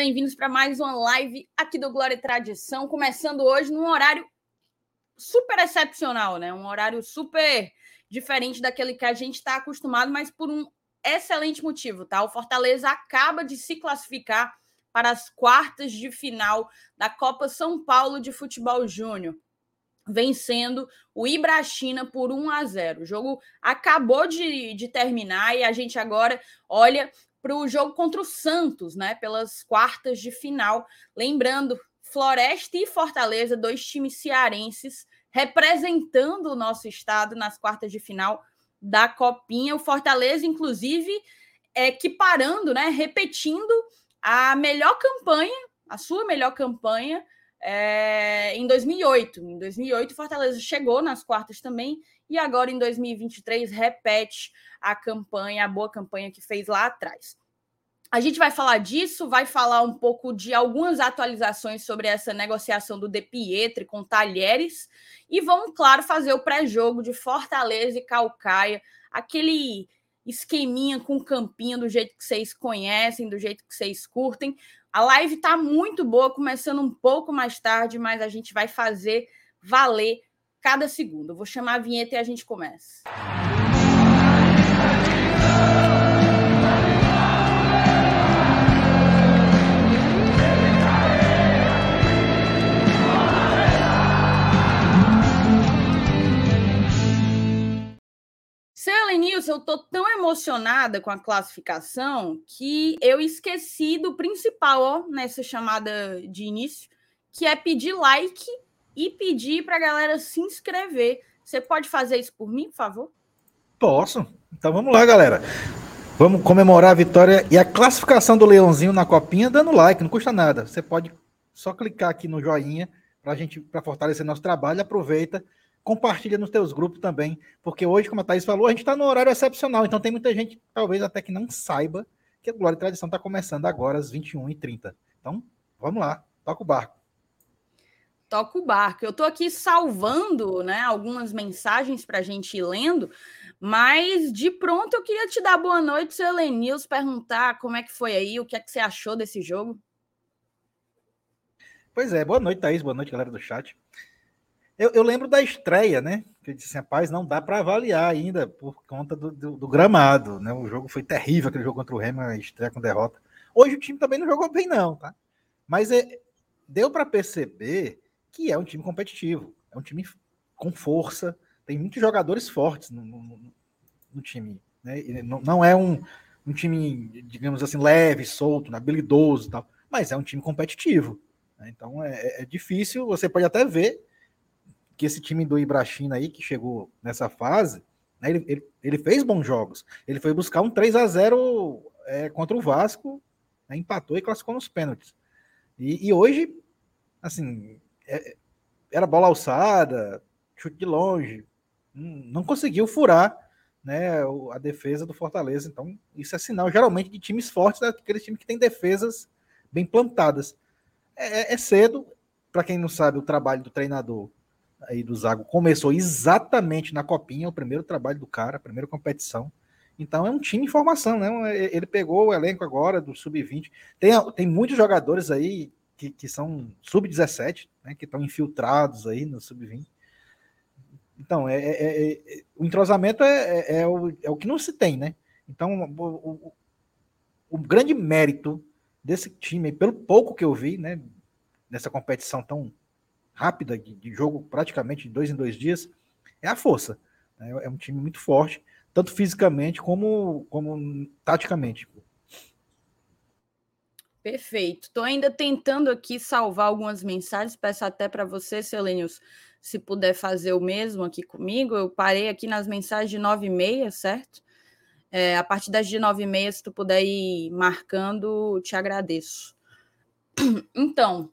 bem-vindos para mais uma live aqui do Glória e Tradição, começando hoje num horário super excepcional, né? Um horário super diferente daquele que a gente está acostumado, mas por um excelente motivo, tá? O Fortaleza acaba de se classificar para as quartas de final da Copa São Paulo de Futebol Júnior, vencendo o Ibrachina por 1 a 0. O jogo acabou de, de terminar e a gente agora olha para o jogo contra o Santos, né? Pelas quartas de final. Lembrando, Floresta e Fortaleza, dois times cearenses, representando o nosso estado nas quartas de final da Copinha. O Fortaleza, inclusive, equiparando, né? Repetindo a melhor campanha, a sua melhor campanha é, em 2008. Em 2008, Fortaleza chegou nas quartas também e agora em 2023 repete a campanha, a boa campanha que fez lá atrás. A gente vai falar disso, vai falar um pouco de algumas atualizações sobre essa negociação do De Pietri com Talheres e vamos, claro, fazer o pré-jogo de Fortaleza e Calcaia, aquele esqueminha com campinho do jeito que vocês conhecem, do jeito que vocês curtem. A live está muito boa, começando um pouco mais tarde, mas a gente vai fazer valer cada segundo. Eu vou chamar a vinheta e a gente começa. Seu eu tô tão emocionada com a classificação que eu esqueci do principal ó, nessa chamada de início, que é pedir like e pedir para a galera se inscrever. Você pode fazer isso por mim, por favor? Posso. Então vamos lá, galera. Vamos comemorar a vitória e a classificação do Leãozinho na copinha dando like, não custa nada. Você pode só clicar aqui no joinha para gente para fortalecer nosso trabalho. Aproveita compartilha nos teus grupos também, porque hoje, como a Thaís falou, a gente está no horário excepcional, então tem muita gente, talvez até que não saiba, que a Glória e Tradição está começando agora às 21h30. Então, vamos lá, toca o barco. Toca o barco. Eu estou aqui salvando né, algumas mensagens para a gente ir lendo, mas de pronto eu queria te dar boa noite, seu Elenils, perguntar como é que foi aí, o que é que você achou desse jogo. Pois é, boa noite, Thaís, boa noite, galera do chat. Eu, eu, lembro da estreia, né? Que eu disse, rapaz, não dá para avaliar ainda por conta do, do, do, gramado, né? O jogo foi terrível, aquele jogo contra o Remo, a estreia com derrota. Hoje o time também não jogou bem, não, tá? Mas é, deu para perceber que é um time competitivo, é um time com força, tem muitos jogadores fortes no, no, no time, né? Não, não, é um, um time, digamos assim, leve, solto, habilidoso e tal, mas é um time competitivo. Né? Então é, é difícil, você pode até ver que esse time do Ibrachina aí, que chegou nessa fase, né, ele, ele, ele, fez bons jogos. Ele foi buscar um 3 a 0 é, contra o Vasco, né, empatou e classificou nos pênaltis. E, e hoje, assim, é, era bola alçada, chute de longe, não conseguiu furar né, a defesa do Fortaleza. Então, isso é sinal geralmente de times fortes, daqueles times que têm defesas bem plantadas. É, é cedo, para quem não sabe, o trabalho do treinador aí do Zago começou exatamente na copinha, o primeiro trabalho do cara, a primeira competição. Então é um time em formação, né? Ele pegou o elenco agora do sub-20. Tem, tem muitos jogadores aí que, que são sub-17, né? Que estão infiltrados aí no sub-20. Então, é, é, é, o entrosamento é, é, é, o, é o que não se tem, né? Então, o, o, o grande mérito desse time, pelo pouco que eu vi, né? Nessa competição tão rápida, de, de jogo praticamente de dois em dois dias, é a força. Né? É um time muito forte, tanto fisicamente como, como taticamente. Perfeito. Estou ainda tentando aqui salvar algumas mensagens. Peço até para você, Selenius, se puder fazer o mesmo aqui comigo. Eu parei aqui nas mensagens de 9 e meia, certo? É, a partir das de 9 e meia, se tu puder ir marcando, te agradeço. Então,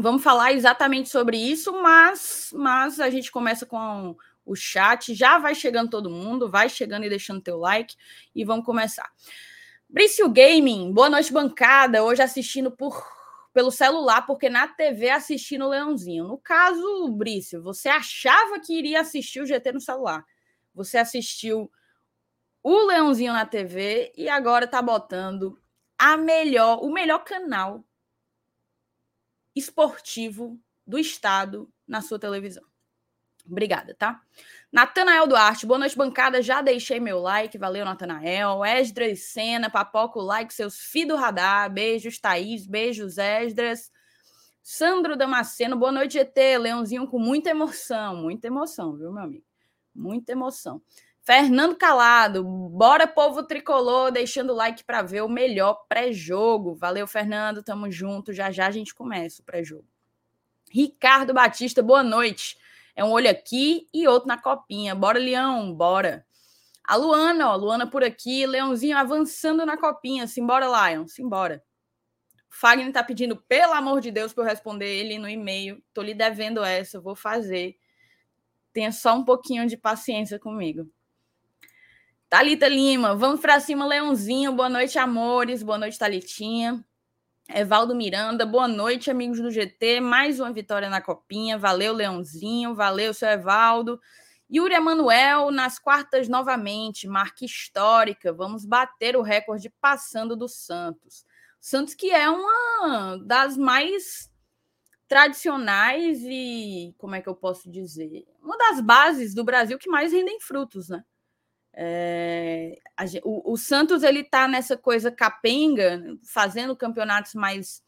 Vamos falar exatamente sobre isso, mas, mas a gente começa com o chat. Já vai chegando todo mundo, vai chegando e deixando teu like e vamos começar. Brício Gaming, boa noite, bancada. Hoje assistindo por pelo celular, porque na TV assistindo o Leãozinho. No caso, Brício, você achava que iria assistir o GT no celular. Você assistiu o Leãozinho na TV e agora tá botando a melhor, o melhor canal esportivo do estado na sua televisão. Obrigada, tá? Natanael Duarte, boa noite, bancada. Já deixei meu like, valeu, Natanael. Esdras Sena, papoca o like, seus filhos do radar. Beijos, Thaís, beijos, Esdras. Sandro Damasceno, boa noite, ET. Leãozinho com muita emoção, muita emoção, viu, meu amigo? Muita emoção. Fernando Calado, bora povo tricolor, deixando o like para ver o melhor pré-jogo. Valeu, Fernando, tamo junto. Já já a gente começa o pré-jogo. Ricardo Batista, boa noite. É um olho aqui e outro na copinha. Bora, Leão, bora. A Luana, ó, Luana por aqui, Leãozinho avançando na copinha. Simbora, Lion, simbora. Fagner tá pedindo, pelo amor de Deus, para eu responder ele no e-mail. Tô lhe devendo essa, vou fazer. Tenha só um pouquinho de paciência comigo. Talita Lima, vamos para cima, Leãozinho. Boa noite, amores. Boa noite, Talitinha. Evaldo Miranda, boa noite, amigos do GT. Mais uma vitória na Copinha. Valeu, Leãozinho. Valeu, seu Evaldo. Yuri Emanuel, nas quartas novamente. Marca histórica. Vamos bater o recorde passando do Santos. Santos, que é uma das mais tradicionais e, como é que eu posso dizer? Uma das bases do Brasil que mais rendem frutos, né? É, a, o, o, Santos ele está nessa coisa capenga, fazendo campeonatos mais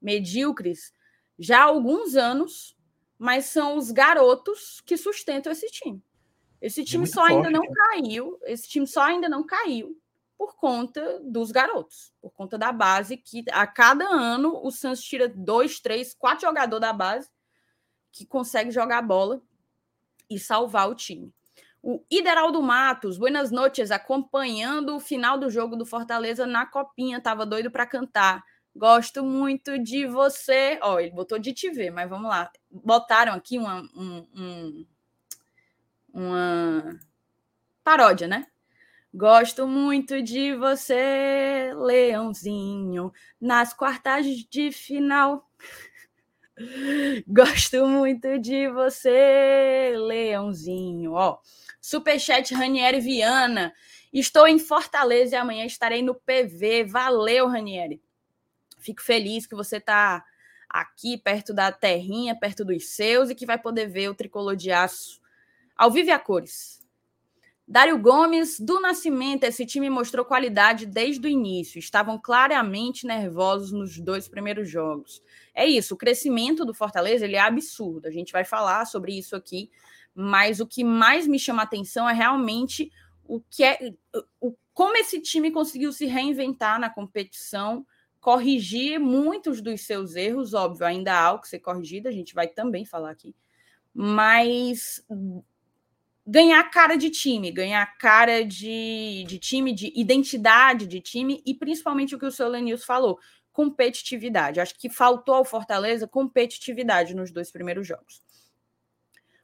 medíocres já há alguns anos, mas são os garotos que sustentam esse time. Esse time só forte, ainda não né? caiu, esse time só ainda não caiu por conta dos garotos, por conta da base que a cada ano o Santos tira dois, três, quatro jogadores da base que consegue jogar bola e salvar o time. O Ideraldo Matos, buenas noites, acompanhando o final do jogo do Fortaleza na Copinha, tava doido para cantar. Gosto muito de você. Ó, oh, ele botou de te ver, mas vamos lá. Botaram aqui uma, um, um, uma paródia, né? Gosto muito de você, Leãozinho, nas quartas de final. Gosto muito de você, Leãozinho. Ó, Superchat Ranieri Viana. Estou em Fortaleza e amanhã estarei no PV. Valeu, Ranieri. Fico feliz que você está aqui perto da terrinha, perto dos seus e que vai poder ver o tricolor de aço ao vivo e a cores. Dário Gomes, do Nascimento, esse time mostrou qualidade desde o início. Estavam claramente nervosos nos dois primeiros jogos. É isso, o crescimento do Fortaleza ele é absurdo. A gente vai falar sobre isso aqui mas o que mais me chama atenção é realmente o que é o, como esse time conseguiu se reinventar na competição, corrigir muitos dos seus erros, óbvio, ainda há o que ser corrigido, a gente vai também falar aqui, mas ganhar cara de time, ganhar cara de, de time, de identidade de time e principalmente o que o seu Lenils falou, competitividade. Acho que faltou ao Fortaleza competitividade nos dois primeiros jogos.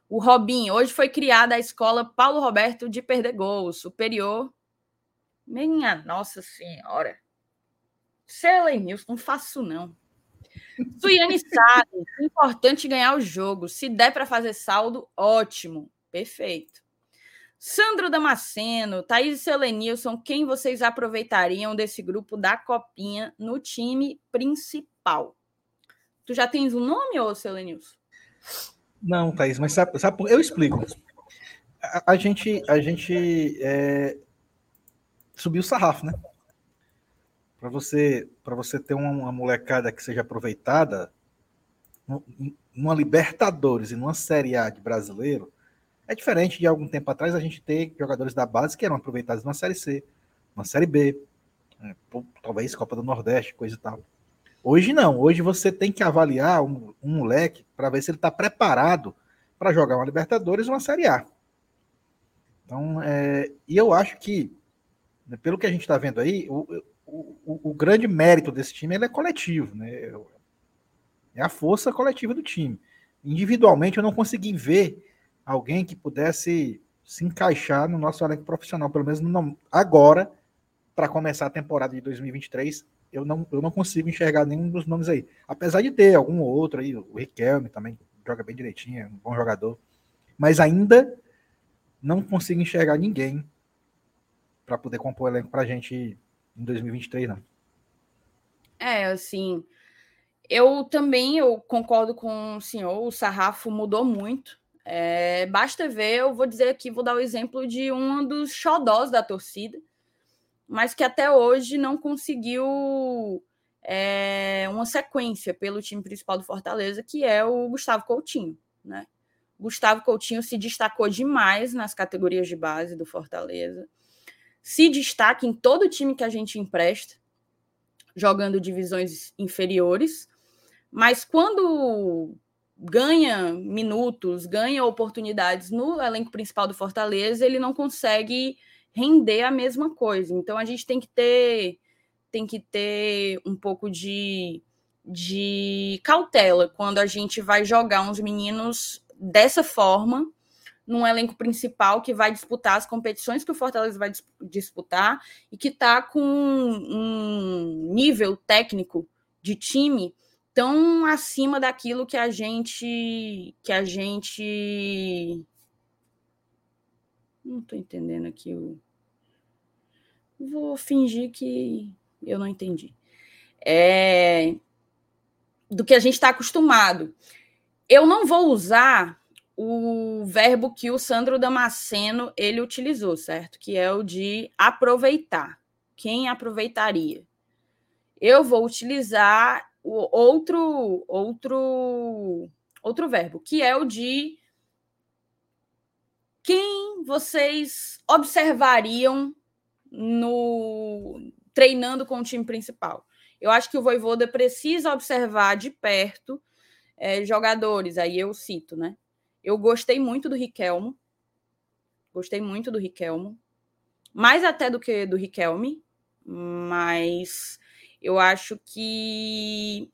O Robinho, hoje foi criada a escola Paulo Roberto de Perdegol, superior. Minha Nossa Senhora. Selen News, não faço não. Suiane sabe, importante ganhar o jogo. Se der para fazer saldo, ótimo. Perfeito. Sandro Damasceno, Thaís e Selenilson, quem vocês aproveitariam desse grupo da Copinha no time principal? Tu já tens um nome, ô Selenilson? Não, Thaís, mas sabe, sabe eu explico. A, a gente, a gente é, subiu o sarrafo, né? Para você, você ter uma, uma, molecada que seja aproveitada, numa Libertadores e numa Série A de brasileiro, é diferente de algum tempo atrás a gente ter jogadores da base que eram aproveitados numa Série C, numa Série B, né? talvez Copa do Nordeste, coisa e tal. Hoje não, hoje você tem que avaliar um, um moleque para ver se ele está preparado para jogar uma Libertadores ou uma Série A. Então, é, e eu acho que, né, pelo que a gente está vendo aí, o, o, o, grande mérito desse time é coletivo, né? É a força coletiva do time. Individualmente, eu não consegui ver alguém que pudesse se encaixar no nosso elenco profissional, pelo menos não, agora, para começar a temporada de 2023 eu não, eu não consigo enxergar nenhum dos nomes aí. Apesar de ter algum outro aí, o Riquelme também joga bem direitinho, é um bom jogador. Mas ainda não consigo enxergar ninguém para poder compor o elenco para a gente em 2023, não. É, assim, eu também eu concordo com o senhor, o sarrafo mudou muito. É, basta ver, eu vou dizer aqui, vou dar o exemplo de um dos xodós da torcida, mas que até hoje não conseguiu é, uma sequência pelo time principal do Fortaleza, que é o Gustavo Coutinho. Né? Gustavo Coutinho se destacou demais nas categorias de base do Fortaleza, se destaca em todo time que a gente empresta, jogando divisões inferiores, mas quando ganha minutos, ganha oportunidades no elenco principal do Fortaleza, ele não consegue render a mesma coisa. Então a gente tem que ter tem que ter um pouco de, de cautela quando a gente vai jogar uns meninos dessa forma num elenco principal que vai disputar as competições que o Fortaleza vai disputar e que está com um nível técnico de time tão acima daquilo que a gente que a gente não estou entendendo aqui o vou fingir que eu não entendi. É do que a gente está acostumado. Eu não vou usar o verbo que o Sandro Damasceno ele utilizou certo? Que é o de aproveitar. Quem aproveitaria? Eu vou utilizar o outro outro outro verbo, que é o de quem vocês observariam no treinando com o time principal. Eu acho que o Voivoda precisa observar de perto é, jogadores, aí eu cito, né? Eu gostei muito do Riquelmo, gostei muito do Riquelmo, mais até do que do Riquelme, mas eu acho que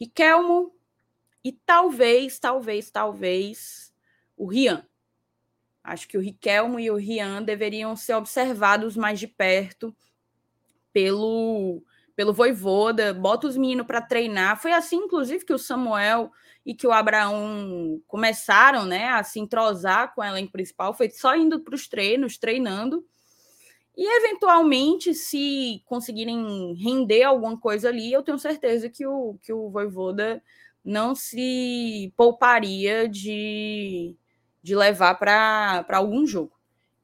Riquelmo e talvez, talvez, talvez o Rian. Acho que o Riquelmo e o Rian deveriam ser observados mais de perto pelo pelo Voivoda, bota os meninos para treinar. Foi assim, inclusive, que o Samuel e que o Abraão começaram né, a se entrosar com o elenco principal. Foi só indo para os treinos, treinando. E, eventualmente, se conseguirem render alguma coisa ali, eu tenho certeza que o, que o Voivoda não se pouparia de, de levar para algum jogo.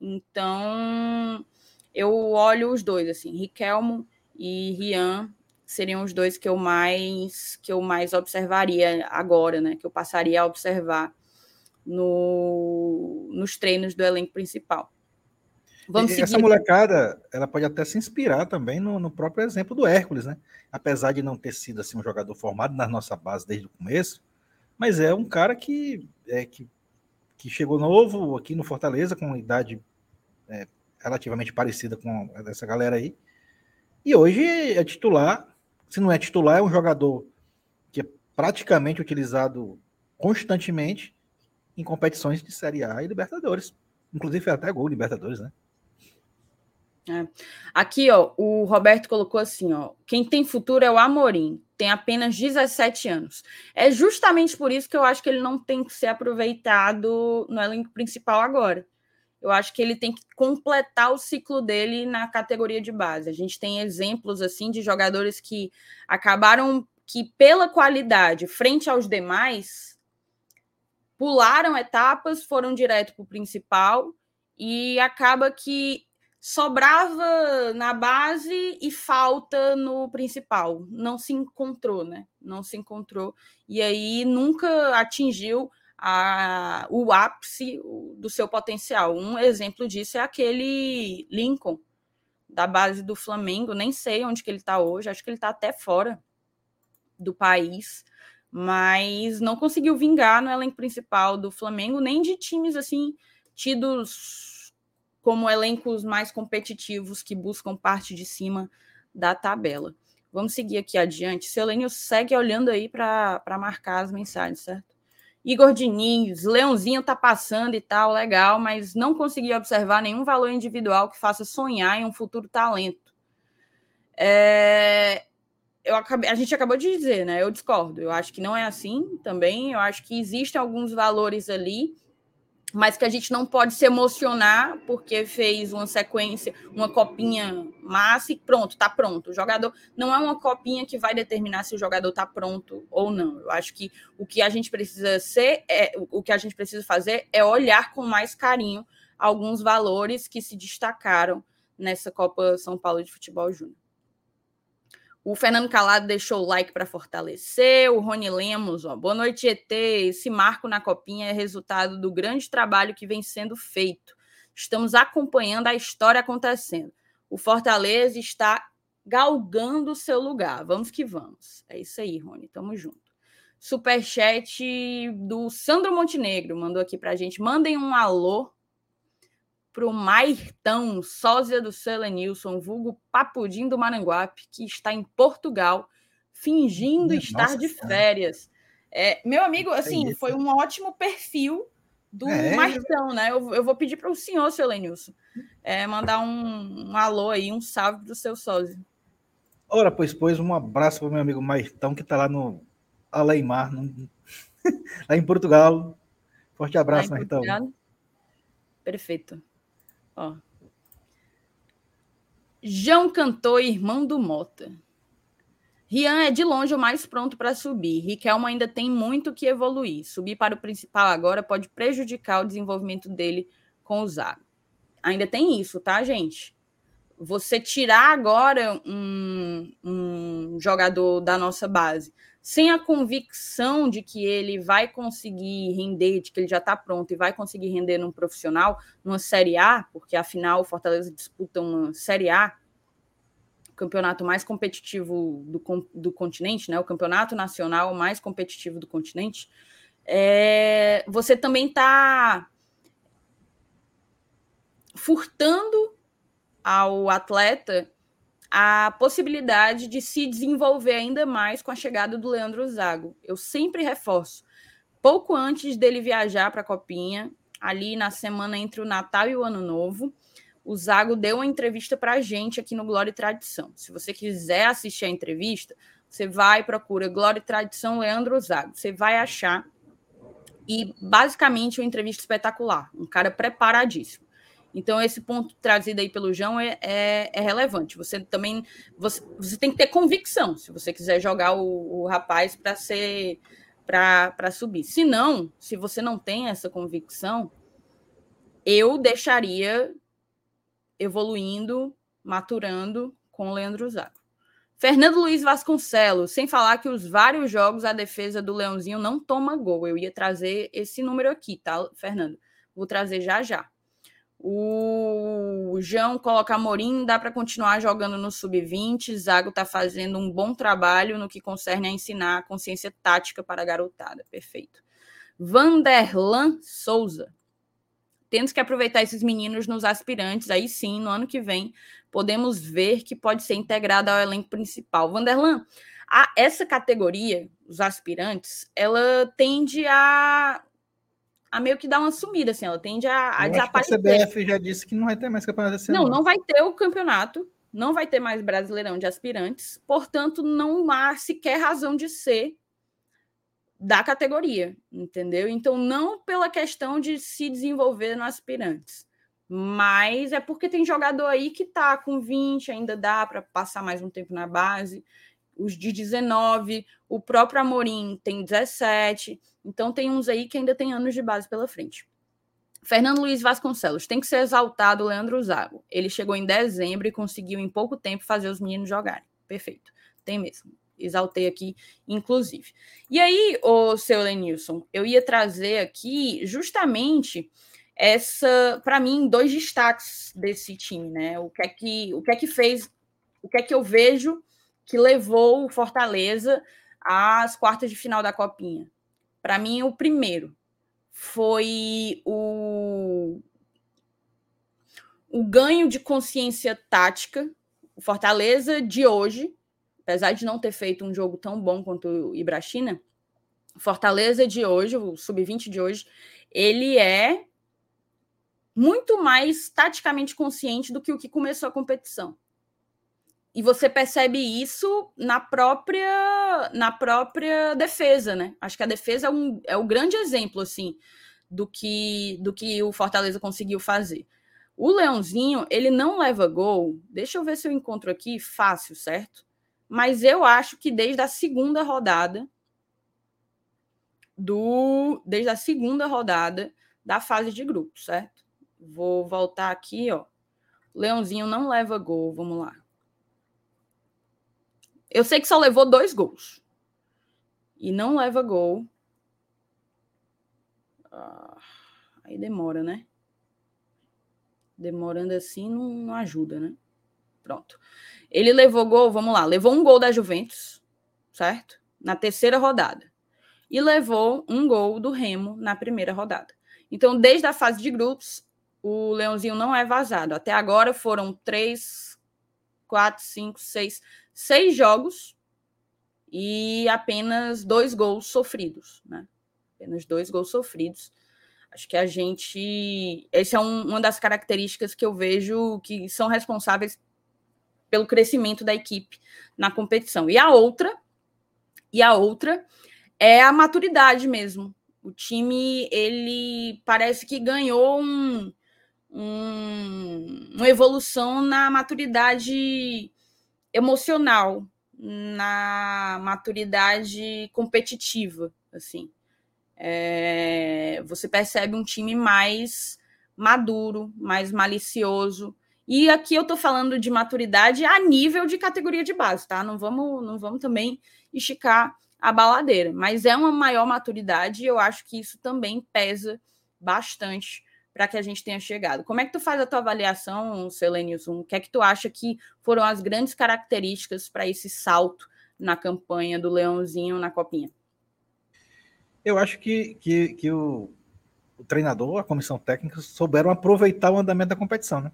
Então, eu olho os dois, assim, Riquelmo e Rian seriam os dois que eu mais que eu mais observaria agora, né? Que eu passaria a observar no, nos treinos do elenco principal. Vamos seguir. Essa molecada, ela pode até se inspirar também no, no, próprio exemplo do Hércules, né? Apesar de não ter sido assim um jogador formado na nossa base desde o começo, mas é um cara que é que, que chegou novo aqui no Fortaleza com uma idade é, relativamente parecida com essa galera aí. E hoje é titular. Se não é titular, é um jogador que é praticamente utilizado constantemente em competições de Série A e Libertadores. Inclusive, foi até gol Libertadores, né? É. Aqui, ó, o Roberto colocou assim, ó, quem tem futuro é o Amorim, tem apenas 17 anos. É justamente por isso que eu acho que ele não tem que ser aproveitado no elenco principal agora. Eu acho que ele tem que completar o ciclo dele na categoria de base. A gente tem exemplos assim de jogadores que acabaram que pela qualidade frente aos demais pularam etapas, foram direto para o principal e acaba que sobrava na base e falta no principal. Não se encontrou, né? Não se encontrou. E aí nunca atingiu a, o ápice do seu potencial. Um exemplo disso é aquele Lincoln, da base do Flamengo. Nem sei onde que ele está hoje, acho que ele está até fora do país. Mas não conseguiu vingar no elenco principal do Flamengo, nem de times assim tidos como elencos mais competitivos que buscam parte de cima da tabela. Vamos seguir aqui adiante. Seu Lênio segue olhando aí para marcar as mensagens, certo? Igor Diniz, Leãozinho tá passando e tal, legal, mas não consegui observar nenhum valor individual que faça sonhar em um futuro talento. É, eu acabei, a gente acabou de dizer, né? Eu discordo. Eu acho que não é assim também. Eu acho que existem alguns valores ali mas que a gente não pode se emocionar porque fez uma sequência, uma copinha massa e pronto, tá pronto. O jogador não é uma copinha que vai determinar se o jogador tá pronto ou não. Eu acho que o que a gente precisa ser, é, o que a gente precisa fazer é olhar com mais carinho alguns valores que se destacaram nessa Copa São Paulo de Futebol Júnior. O Fernando Calado deixou o like para fortalecer. O Rony Lemos, ó, boa noite, ET. Esse marco na copinha é resultado do grande trabalho que vem sendo feito. Estamos acompanhando a história acontecendo. O Fortaleza está galgando o seu lugar. Vamos que vamos. É isso aí, Rony. Tamo junto. Superchat do Sandro Montenegro mandou aqui para gente. Mandem um alô para o Mairtão, sósia do Selenilson, vulgo Papudim do Maranguape, que está em Portugal, fingindo Nossa, estar de férias. É, meu amigo, assim, é foi um ótimo perfil do é. Martão, né? Eu, eu vou pedir para o senhor, seu Lenilson, é, mandar um, um, alô aí, um salve para o seu sósia. Ora, pois, pois, um abraço para o meu amigo Martão, que está lá no Aleimar, no... lá em Portugal. Forte abraço, Martão. Perfeito. Ó. João Cantor, irmão do Mota. Rian é de longe o mais pronto para subir. Riquelmo ainda tem muito que evoluir. Subir para o principal agora pode prejudicar o desenvolvimento dele com o Zago. Ainda tem isso, tá, gente? Você tirar agora um, um jogador da nossa base sem a convicção de que ele vai conseguir render, de que ele já está pronto e vai conseguir render num profissional, numa Série A, porque afinal o Fortaleza disputa uma Série A, o campeonato mais competitivo do, do continente, né? o campeonato nacional mais competitivo do continente, é, você também está furtando ao atleta a possibilidade de se desenvolver ainda mais com a chegada do Leandro Zago. Eu sempre reforço. Pouco antes dele viajar para a Copinha, ali na semana entre o Natal e o Ano Novo, o Zago deu uma entrevista para a gente aqui no Glória e Tradição. Se você quiser assistir a entrevista, você vai procura Glória e Tradição Leandro Zago. Você vai achar. E basicamente uma entrevista espetacular. Um cara preparadíssimo. Então, esse ponto trazido aí pelo João é, é, é relevante. Você também você, você, tem que ter convicção se você quiser jogar o, o rapaz para ser para subir. Se não, se você não tem essa convicção, eu deixaria evoluindo, maturando com o Leandro Zago. Fernando Luiz Vasconcelos, sem falar que os vários jogos a defesa do Leãozinho não toma gol. Eu ia trazer esse número aqui, tá, Fernando? Vou trazer já já. O João coloca Amorim, dá para continuar jogando no sub-20. Zago está fazendo um bom trabalho no que concerne a ensinar a consciência tática para a garotada. Perfeito. Vanderlan Souza. Temos que aproveitar esses meninos nos aspirantes. Aí sim, no ano que vem, podemos ver que pode ser integrado ao elenco principal. Vanderlan, a, essa categoria, os aspirantes, ela tende a a meio que dar uma sumida, assim, ela tende a, a desaparecer. a CBF já disse que não vai ter mais campeonato esse Não, não vai ter o campeonato, não vai ter mais Brasileirão de aspirantes, portanto, não há sequer razão de ser da categoria, entendeu? Então, não pela questão de se desenvolver no aspirantes, mas é porque tem jogador aí que tá com 20, ainda dá para passar mais um tempo na base, os de 19, o próprio Amorim tem 17, então tem uns aí que ainda tem anos de base pela frente. Fernando Luiz Vasconcelos, tem que ser exaltado o Leandro Zago. Ele chegou em dezembro e conseguiu em pouco tempo fazer os meninos jogarem. Perfeito. Tem mesmo. Exaltei aqui, inclusive. E aí, o seu Lenilson, eu ia trazer aqui justamente essa, para mim, dois destaques desse time, né? O que é que, o que é que fez, o que é que eu vejo que levou o Fortaleza às quartas de final da Copinha. Para mim, o primeiro foi o, o ganho de consciência tática. O Fortaleza de hoje, apesar de não ter feito um jogo tão bom quanto o Ibrachina, Fortaleza de hoje, o sub-20 de hoje, ele é muito mais taticamente consciente do que o que começou a competição. E você percebe isso na própria na própria defesa, né? Acho que a defesa é, um, é o grande exemplo, assim. do que do que o Fortaleza conseguiu fazer. O Leãozinho, ele não leva gol. Deixa eu ver se eu encontro aqui fácil, certo? Mas eu acho que desde a segunda rodada do desde a segunda rodada da fase de grupos, certo? Vou voltar aqui, ó. Leãozinho não leva gol, vamos lá. Eu sei que só levou dois gols. E não leva gol. Ah, aí demora, né? Demorando assim não, não ajuda, né? Pronto. Ele levou gol, vamos lá, levou um gol da Juventus, certo? Na terceira rodada. E levou um gol do Remo na primeira rodada. Então, desde a fase de grupos, o Leãozinho não é vazado. Até agora foram três, quatro, cinco, seis, seis jogos e apenas dois gols sofridos, né? Apenas dois gols sofridos. Acho que a gente. Essa é um, uma das características que eu vejo que são responsáveis pelo crescimento da equipe na competição. E a outra, e a outra é a maturidade mesmo. O time, ele parece que ganhou um, um, uma evolução na maturidade emocional, na maturidade competitiva, assim. É, você percebe um time mais maduro, mais malicioso. E aqui eu estou falando de maturidade a nível de categoria de base, tá? Não vamos, não vamos também esticar a baladeira, mas é uma maior maturidade e eu acho que isso também pesa bastante para que a gente tenha chegado. Como é que tu faz a tua avaliação, Selenius? O que é que tu acha que foram as grandes características para esse salto na campanha do Leãozinho na Copinha? Eu acho que, que, que o, o, treinador, a comissão técnica, souberam aproveitar o andamento da competição. Né?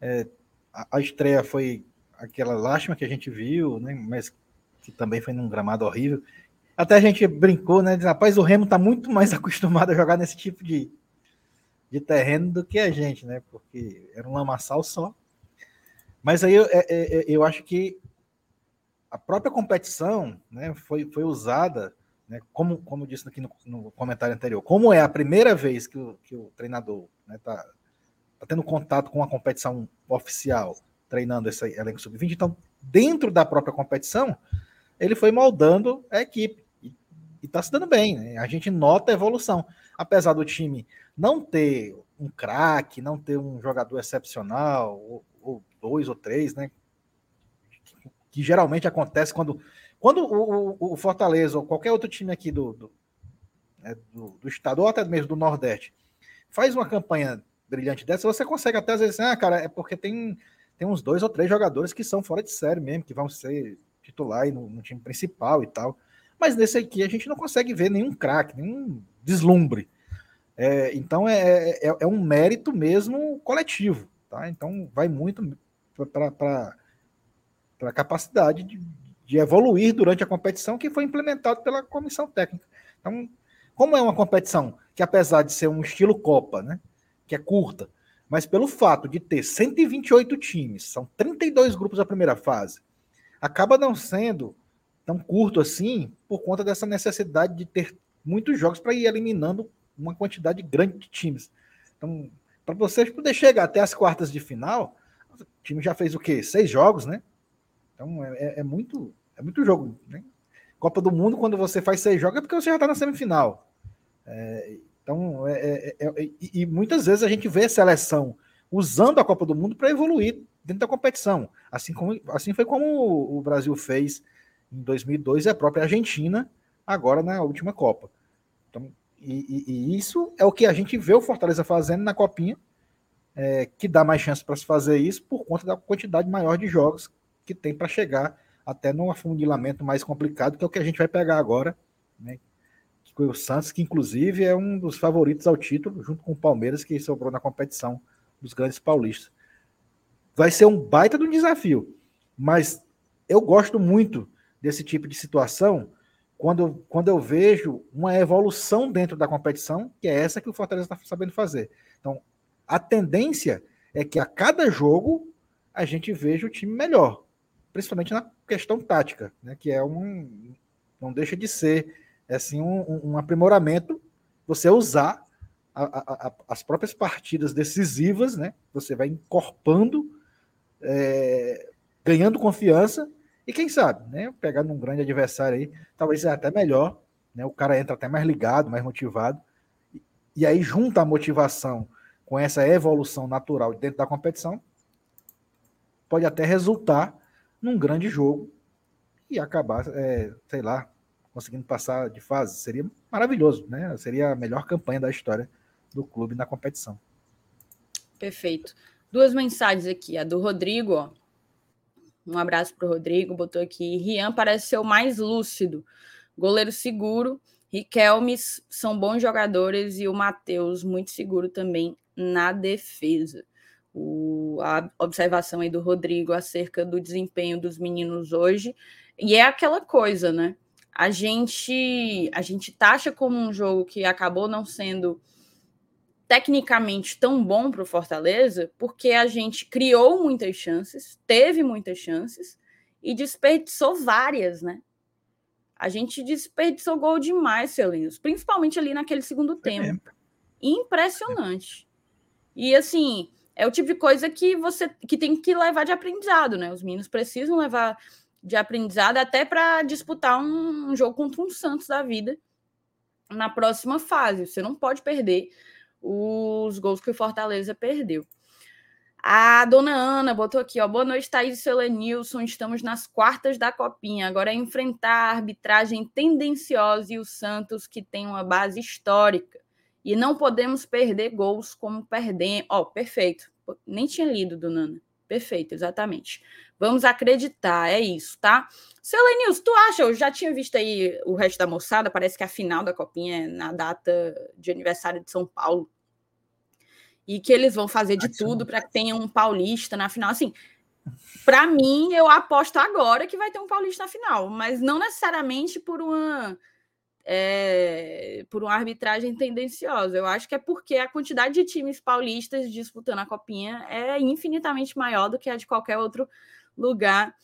É, a, a, estreia foi aquela lástima que a gente viu, né? mas que também foi num gramado horrível. Até a gente brincou, né? Diz, rapaz, o Remo está muito mais acostumado a jogar nesse tipo de, de terreno do que a gente, né? Porque era um lamaçal só. Mas aí eu, é, é, é, eu acho que a própria competição né, foi, foi usada né, como, como disse aqui no, no, comentário anterior, como é a primeira vez que o, que o treinador está né, tá, tá tendo contato com a competição oficial, treinando esse elenco sub-20, então, dentro da própria competição, ele foi moldando a equipe. E está se dando bem. Né? A gente nota a evolução. Apesar do time não ter um craque, não ter um jogador excepcional, ou, ou dois ou três, né? Que, que geralmente acontece quando quando o, o, o Fortaleza ou qualquer outro time aqui do, do, né, do, do, estado, ou até mesmo do Nordeste, faz uma campanha brilhante dessa, você consegue até às vezes, ah, cara, é porque tem, tem uns dois ou três jogadores que são fora de série mesmo, que vão ser titular no, no time principal e tal. Mas nesse aqui a gente não consegue ver nenhum craque, nenhum deslumbre. É, então é, é, é, um mérito mesmo coletivo, tá? Então vai muito para a capacidade de, de evoluir durante a competição que foi implementado pela comissão técnica. Então, como é uma competição que, apesar de ser um estilo Copa, né, que é curta, mas pelo fato de ter 128 times, são 32 grupos da primeira fase, acaba não sendo tão curto assim por conta dessa necessidade de ter muitos jogos para ir eliminando uma quantidade grande de times. Então, para vocês poder chegar até as quartas de final, o time já fez o quê? Seis jogos, né? Então é, é, é muito é muito jogo. Né? Copa do Mundo, quando você faz seis jogos, é porque você já está na semifinal. É, então, é, é, é, é e, muitas vezes a gente vê a seleção usando a Copa do Mundo para evoluir dentro da competição. Assim, como, assim foi como o Brasil fez em 2002 e a própria Argentina, agora na última Copa. Então, e, e, e isso é o que a gente vê o Fortaleza fazendo na Copinha, é, que dá mais chance para se fazer isso por conta da quantidade maior de jogos que tem para chegar até num afunilamento mais complicado, que é o que a gente vai pegar agora, né? O Santos, que inclusive é um dos favoritos ao título, junto com o Palmeiras, que sobrou na competição dos grandes paulistas. Vai ser um baita de um desafio, mas eu gosto muito desse tipo de situação quando, quando eu vejo uma evolução dentro da competição, que é essa que o Fortaleza está sabendo fazer. Então, a tendência é que a cada jogo a gente veja o time melhor principalmente na questão tática, né, que é um não deixa de ser assim um, um aprimoramento você usar a, a, as próprias partidas decisivas, né? Você vai encorpando, é, ganhando confiança e quem sabe, né? Pegar num grande adversário aí, talvez seja até melhor, né? O cara entra até mais ligado, mais motivado e, aí junta a motivação com essa evolução natural dentro da competição, pode até resultar num grande jogo e acabar, é, sei lá, conseguindo passar de fase. Seria maravilhoso, né? Seria a melhor campanha da história do clube na competição. Perfeito. Duas mensagens aqui. A do Rodrigo, ó. Um abraço para o Rodrigo, botou aqui. Rian parece ser o mais lúcido. Goleiro seguro. Riquelmes são bons jogadores e o Matheus muito seguro também na defesa. O, a observação aí do Rodrigo acerca do desempenho dos meninos hoje. E é aquela coisa, né? A gente a gente taxa como um jogo que acabou não sendo tecnicamente tão bom para o Fortaleza, porque a gente criou muitas chances, teve muitas chances e desperdiçou várias, né? A gente desperdiçou gol demais, Celinhos, principalmente ali naquele segundo tempo. Impressionante. E assim, é o tipo de coisa que você que tem que levar de aprendizado, né? Os meninos precisam levar de aprendizado até para disputar um, um jogo contra um Santos da vida na próxima fase. Você não pode perder os gols que o Fortaleza perdeu. A dona Ana botou aqui, ó. Boa noite, Thaís e Selenilson. Estamos nas quartas da Copinha. Agora é enfrentar a arbitragem tendenciosa e o Santos, que tem uma base histórica. E não podemos perder gols como perdemos. Ó, perfeito. Nem tinha lido, dona Ana. Perfeito, exatamente. Vamos acreditar, é isso, tá? Seu Lenils, tu acha? Eu já tinha visto aí o resto da moçada, parece que a final da Copinha é na data de aniversário de São Paulo. E que eles vão fazer de tudo para que tenha um paulista na final. Assim, para mim, eu aposto agora que vai ter um paulista na final, mas não necessariamente por uma é, por uma arbitragem tendenciosa. Eu acho que é porque a quantidade de times paulistas disputando a copinha é infinitamente maior do que a de qualquer outro lugar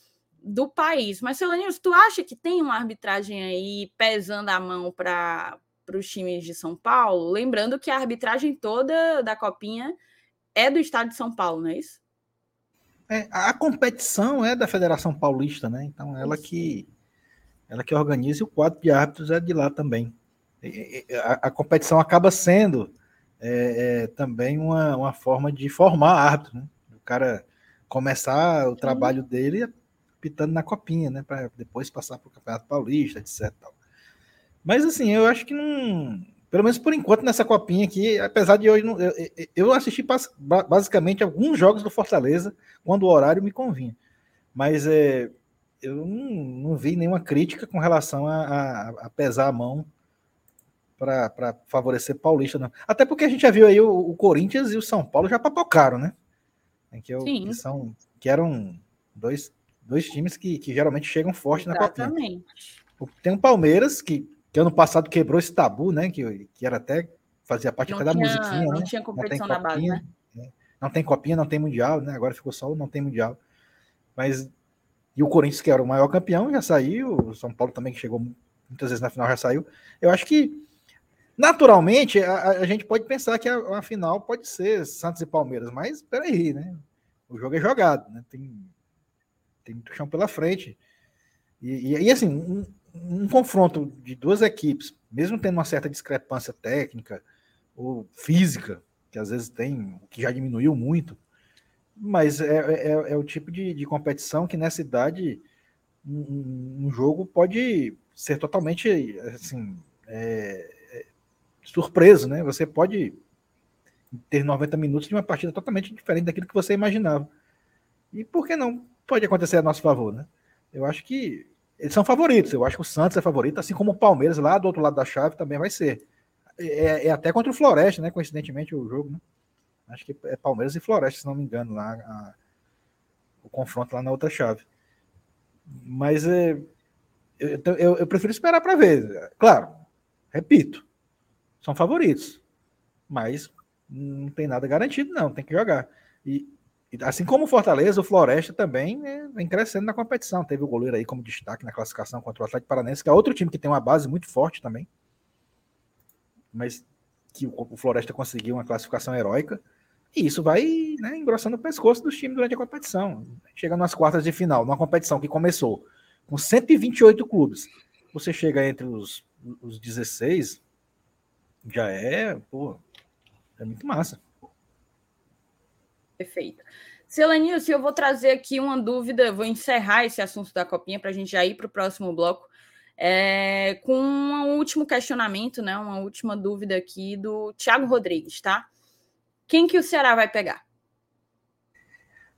do país. Mas, Celanius, tu acha que tem uma arbitragem aí pesando a mão para os times de São Paulo? Lembrando que a arbitragem toda da Copinha é do estado de São Paulo, não é isso? É, a competição é da Federação Paulista, né? Então, ela que ela que organiza e o quadro de árbitros é de lá também. A, a competição acaba sendo é, é, também uma, uma forma de formar árbitro, né? O cara começar o trabalho dele pitando na copinha, né? Para depois passar para o Campeonato Paulista, etc. Mas assim, eu acho que não. Pelo menos por enquanto, nessa copinha aqui, apesar de hoje. Não, eu, eu assisti basicamente alguns jogos do Fortaleza quando o horário me convinha. Mas é, eu não, não, vi nenhuma crítica com relação a, a, a pesar a mão para favorecer Paulista, não. Até porque a gente já viu aí o, o Corinthians e o São Paulo já papocaram, né? Que, eu, que, são, que eram dois, dois times que, que geralmente chegam forte Exatamente. na Copinha. Tem o Palmeiras, que, que ano passado quebrou esse tabu, né? Que, que era até, fazia parte não até tinha, da musiquinha, não né? tinha competição na base, né? né? Não tem copinha, não tem mundial, né? Agora ficou só o não tem mundial. Mas e o Corinthians, que era o maior campeão, já saiu. O São Paulo também, que chegou muitas vezes na final, já saiu. Eu acho que, naturalmente, a, a gente pode pensar que a, a, final pode ser Santos e Palmeiras, mas peraí, né? O jogo é jogado, né? Tem, tem muito chão pela frente. E, e, e assim, um, um confronto de duas equipes, mesmo tendo uma certa discrepância técnica ou física, que às vezes tem, que já diminuiu muito, mas é, é, é o tipo de, de, competição que nessa idade um, um jogo pode ser totalmente assim é, surpreso, né? Você pode ter 90 minutos de uma partida totalmente diferente daquilo que você imaginava. E por que não pode acontecer a nosso favor, né? Eu acho que eles são favoritos. Eu acho que o Santos é favorito, assim como o Palmeiras lá do outro lado da chave também vai ser. É, é até contra o Floresta, né? Coincidentemente o jogo, né? Acho que é Palmeiras e Floresta, se não me engano, lá a, o confronto lá na outra chave. Mas é, eu, eu, eu prefiro esperar para ver. Claro, repito, são favoritos, mas não tem nada garantido, não, tem que jogar. E assim como o Fortaleza, o Floresta também né, vem crescendo na competição. Teve o goleiro aí como destaque na classificação contra o Atlético Paranense, que é outro time que tem uma base muito forte também. Mas que o Floresta conseguiu uma classificação heróica, e isso vai né, engrossando o pescoço dos times durante a competição. Chega nas quartas de final, numa competição que começou com 128 clubes, você chega entre os, os 16, já é, pô, é muito massa. Perfeito. Selanilson, eu vou trazer aqui uma dúvida, vou encerrar esse assunto da copinha para a gente já ir para o próximo bloco. É, com um último questionamento, né? Uma última dúvida aqui do Thiago Rodrigues, tá? Quem que o Ceará vai pegar?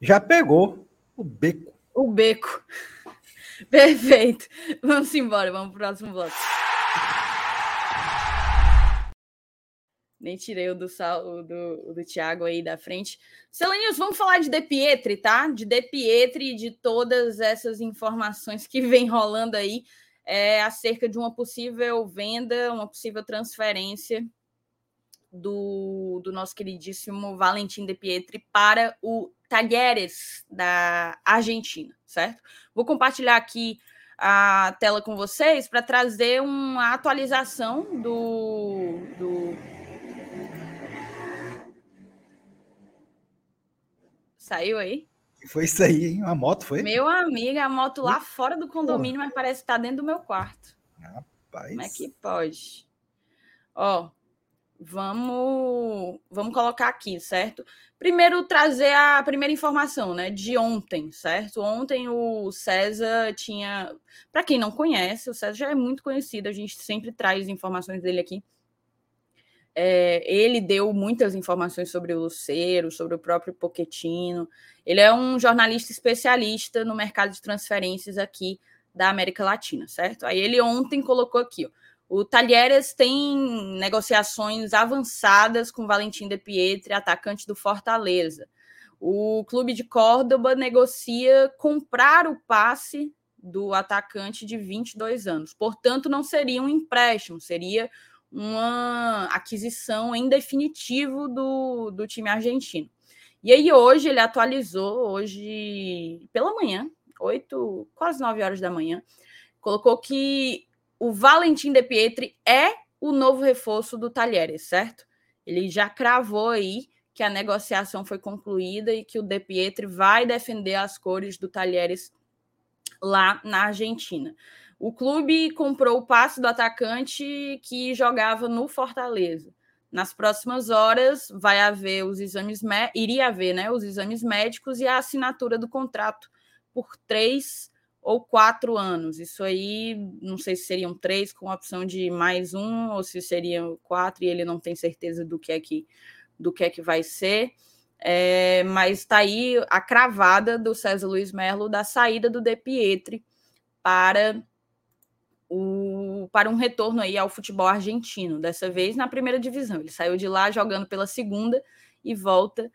Já pegou o Beco. O Beco. Perfeito. Vamos embora, vamos para o próximo bloco. Nem tirei o do, o do, do Thiago aí da frente. Celanius, vamos falar de De Pietri, tá? De De Pietri e de todas essas informações que vem rolando aí é, acerca de uma possível venda, uma possível transferência do, do nosso queridíssimo Valentim De Pietri para o Talheres da Argentina, certo? Vou compartilhar aqui a tela com vocês para trazer uma atualização do, do Saiu aí? Foi isso aí, hein? Uma moto foi? Meu amigo, a moto lá fora do condomínio, mas parece que tá dentro do meu quarto. Rapaz. Como é que pode? Ó, vamos, vamos colocar aqui, certo? Primeiro trazer a primeira informação, né, de ontem, certo? Ontem o César tinha, para quem não conhece, o César já é muito conhecido, a gente sempre traz informações dele aqui. É, ele deu muitas informações sobre o Luceiro, sobre o próprio Poquetino. Ele é um jornalista especialista no mercado de transferências aqui da América Latina, certo? Aí ele ontem colocou aqui, ó, o Talheres tem negociações avançadas com Valentim de atacante do Fortaleza. O clube de Córdoba negocia comprar o passe do atacante de 22 anos. Portanto, não seria um empréstimo, seria uma aquisição em definitivo do, do time argentino. E aí hoje ele atualizou, hoje pela manhã, 8, quase 9 horas da manhã, colocou que o Valentim De Pietri é o novo reforço do Talheres, certo? Ele já cravou aí que a negociação foi concluída e que o De Pietri vai defender as cores do Talheres lá na Argentina. O clube comprou o passe do atacante que jogava no Fortaleza. Nas próximas horas vai haver os exames, iria haver, né, os exames médicos e a assinatura do contrato por três ou quatro anos. Isso aí, não sei se seriam três com opção de mais um ou se seriam quatro e ele não tem certeza do que é que do que é que vai ser. É, mas está aí a cravada do César Luiz Merlo da saída do De Pietri para o, para um retorno aí ao futebol argentino, dessa vez na primeira divisão. Ele saiu de lá jogando pela segunda e volta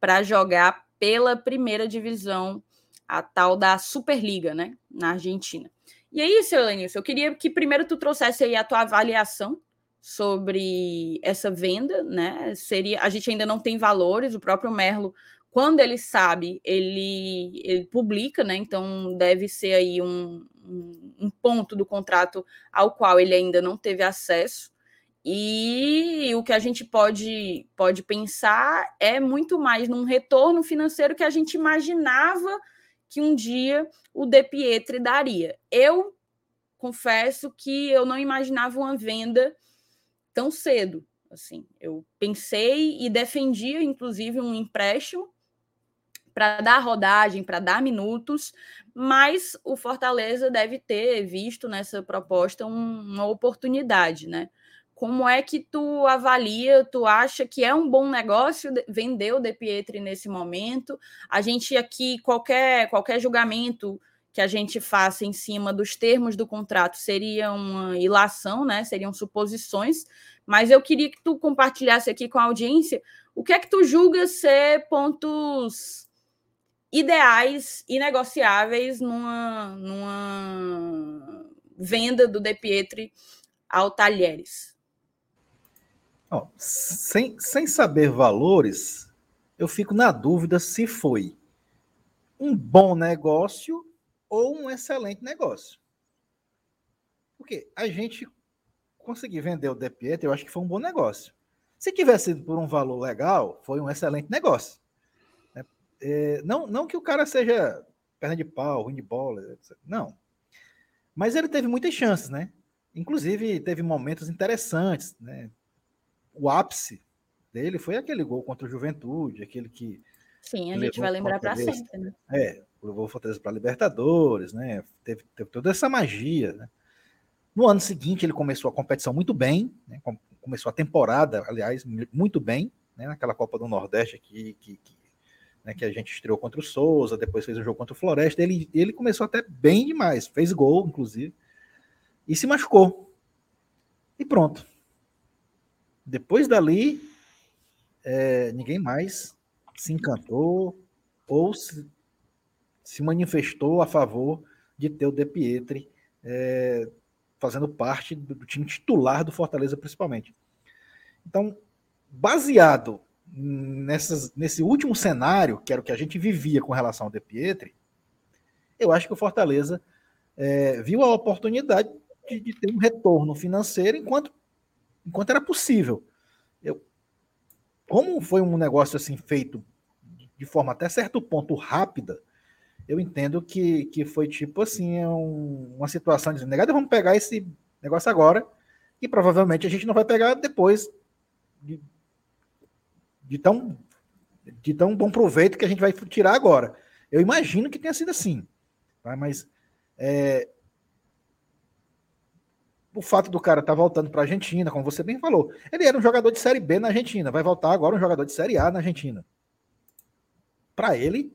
para jogar pela primeira divisão, a tal da Superliga, né, na Argentina. E aí, seu Lenilson, eu queria que primeiro tu trouxesse aí a tua avaliação sobre essa venda, né? Seria, a gente ainda não tem valores, o próprio Merlo quando ele sabe, ele, ele publica, né? Então deve ser aí um, um, ponto do contrato ao qual ele ainda não teve acesso. E o que a gente pode, pode pensar é muito mais num retorno financeiro que a gente imaginava que um dia o De Pietri daria. Eu confesso que eu não imaginava uma venda tão cedo. Assim, eu pensei e defendia, inclusive, um empréstimo para dar rodagem, para dar minutos, mas o Fortaleza deve ter visto nessa proposta um, uma oportunidade, né? Como é que tu avalia? Tu acha que é um bom negócio vender o De Pietri nesse momento? A gente aqui qualquer qualquer julgamento que a gente faça em cima dos termos do contrato seria uma ilação, né? Seriam suposições, mas eu queria que tu compartilhasse aqui com a audiência o que é que tu julga ser pontos ideais e negociáveis numa, numa venda do De Pietri ao Talheres. Oh, sem, sem saber valores, eu fico na dúvida se foi um bom negócio ou um excelente negócio. Porque a gente conseguir vender o De Pietri, eu acho que foi um bom negócio. Se tivesse sido por um valor legal, foi um excelente negócio. É, não, não que o cara seja perna de pau, ruim de bola, etc. não. Mas ele teve muitas chances, né? Inclusive, teve momentos interessantes, né? O ápice dele foi aquele gol contra o Juventude, aquele que. Sim, a gente vai lembrar para sempre, né? É, levou o Fortaleza para Libertadores, né? Teve, teve, toda essa magia, né? No ano seguinte, ele começou a competição muito bem, né? começou a temporada, aliás, muito bem, né? naquela Copa do Nordeste aqui, que, que, né? que a gente estreou contra o Souza, depois fez o jogo contra o Floresta. Ele, ele começou até bem demais, fez gol, inclusive, e se machucou. E pronto. Depois dali, é, ninguém mais se encantou ou se, se, manifestou a favor de ter o De Pietri é, fazendo parte do, do time titular do Fortaleza, principalmente. Então, baseado nessas, nesse último cenário, que era o que a gente vivia com relação ao De Pietri, eu acho que o Fortaleza é, viu a oportunidade de, de, ter um retorno financeiro enquanto, enquanto era possível. Eu, como foi um negócio assim feito de forma até certo ponto rápida, eu entendo que, que foi tipo assim, é um, uma situação de negada, vamos pegar esse negócio agora, e provavelmente a gente não vai pegar depois de, de, tão, de tão bom proveito que a gente vai tirar agora. Eu imagino que tenha sido assim. Tá? Mas é, o fato do cara estar tá voltando para a Argentina, como você bem falou, ele era um jogador de Série B na Argentina, vai voltar agora um jogador de Série A na Argentina. Para ele,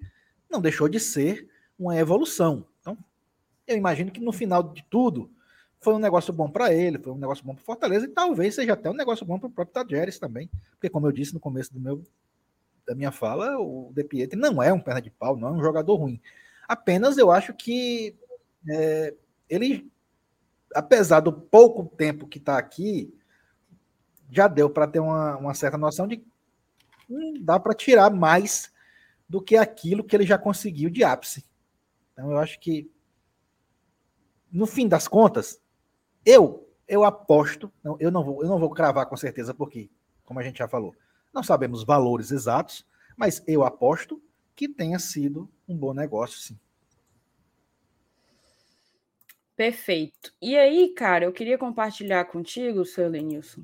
não deixou de ser uma evolução. Então, eu imagino que no final de tudo, foi um negócio bom para ele, foi um negócio bom para Fortaleza e talvez seja até um negócio bom para o próprio Tajeres também, porque como eu disse no começo do meu da minha fala, o De Pietri não é um perna de pau, não é um jogador ruim. Apenas eu acho que é, ele apesar do pouco tempo que está aqui, já deu para ter uma, uma, certa noção de hum, dá para tirar mais do que aquilo que ele já conseguiu de ápice. Então eu acho que no fim das contas, eu eu aposto, eu não vou eu não vou cravar com certeza porque, como a gente já falou, não sabemos valores exatos, mas eu aposto que tenha sido um bom negócio, sim. Perfeito. E aí, cara, eu queria compartilhar contigo, seu Lenilson.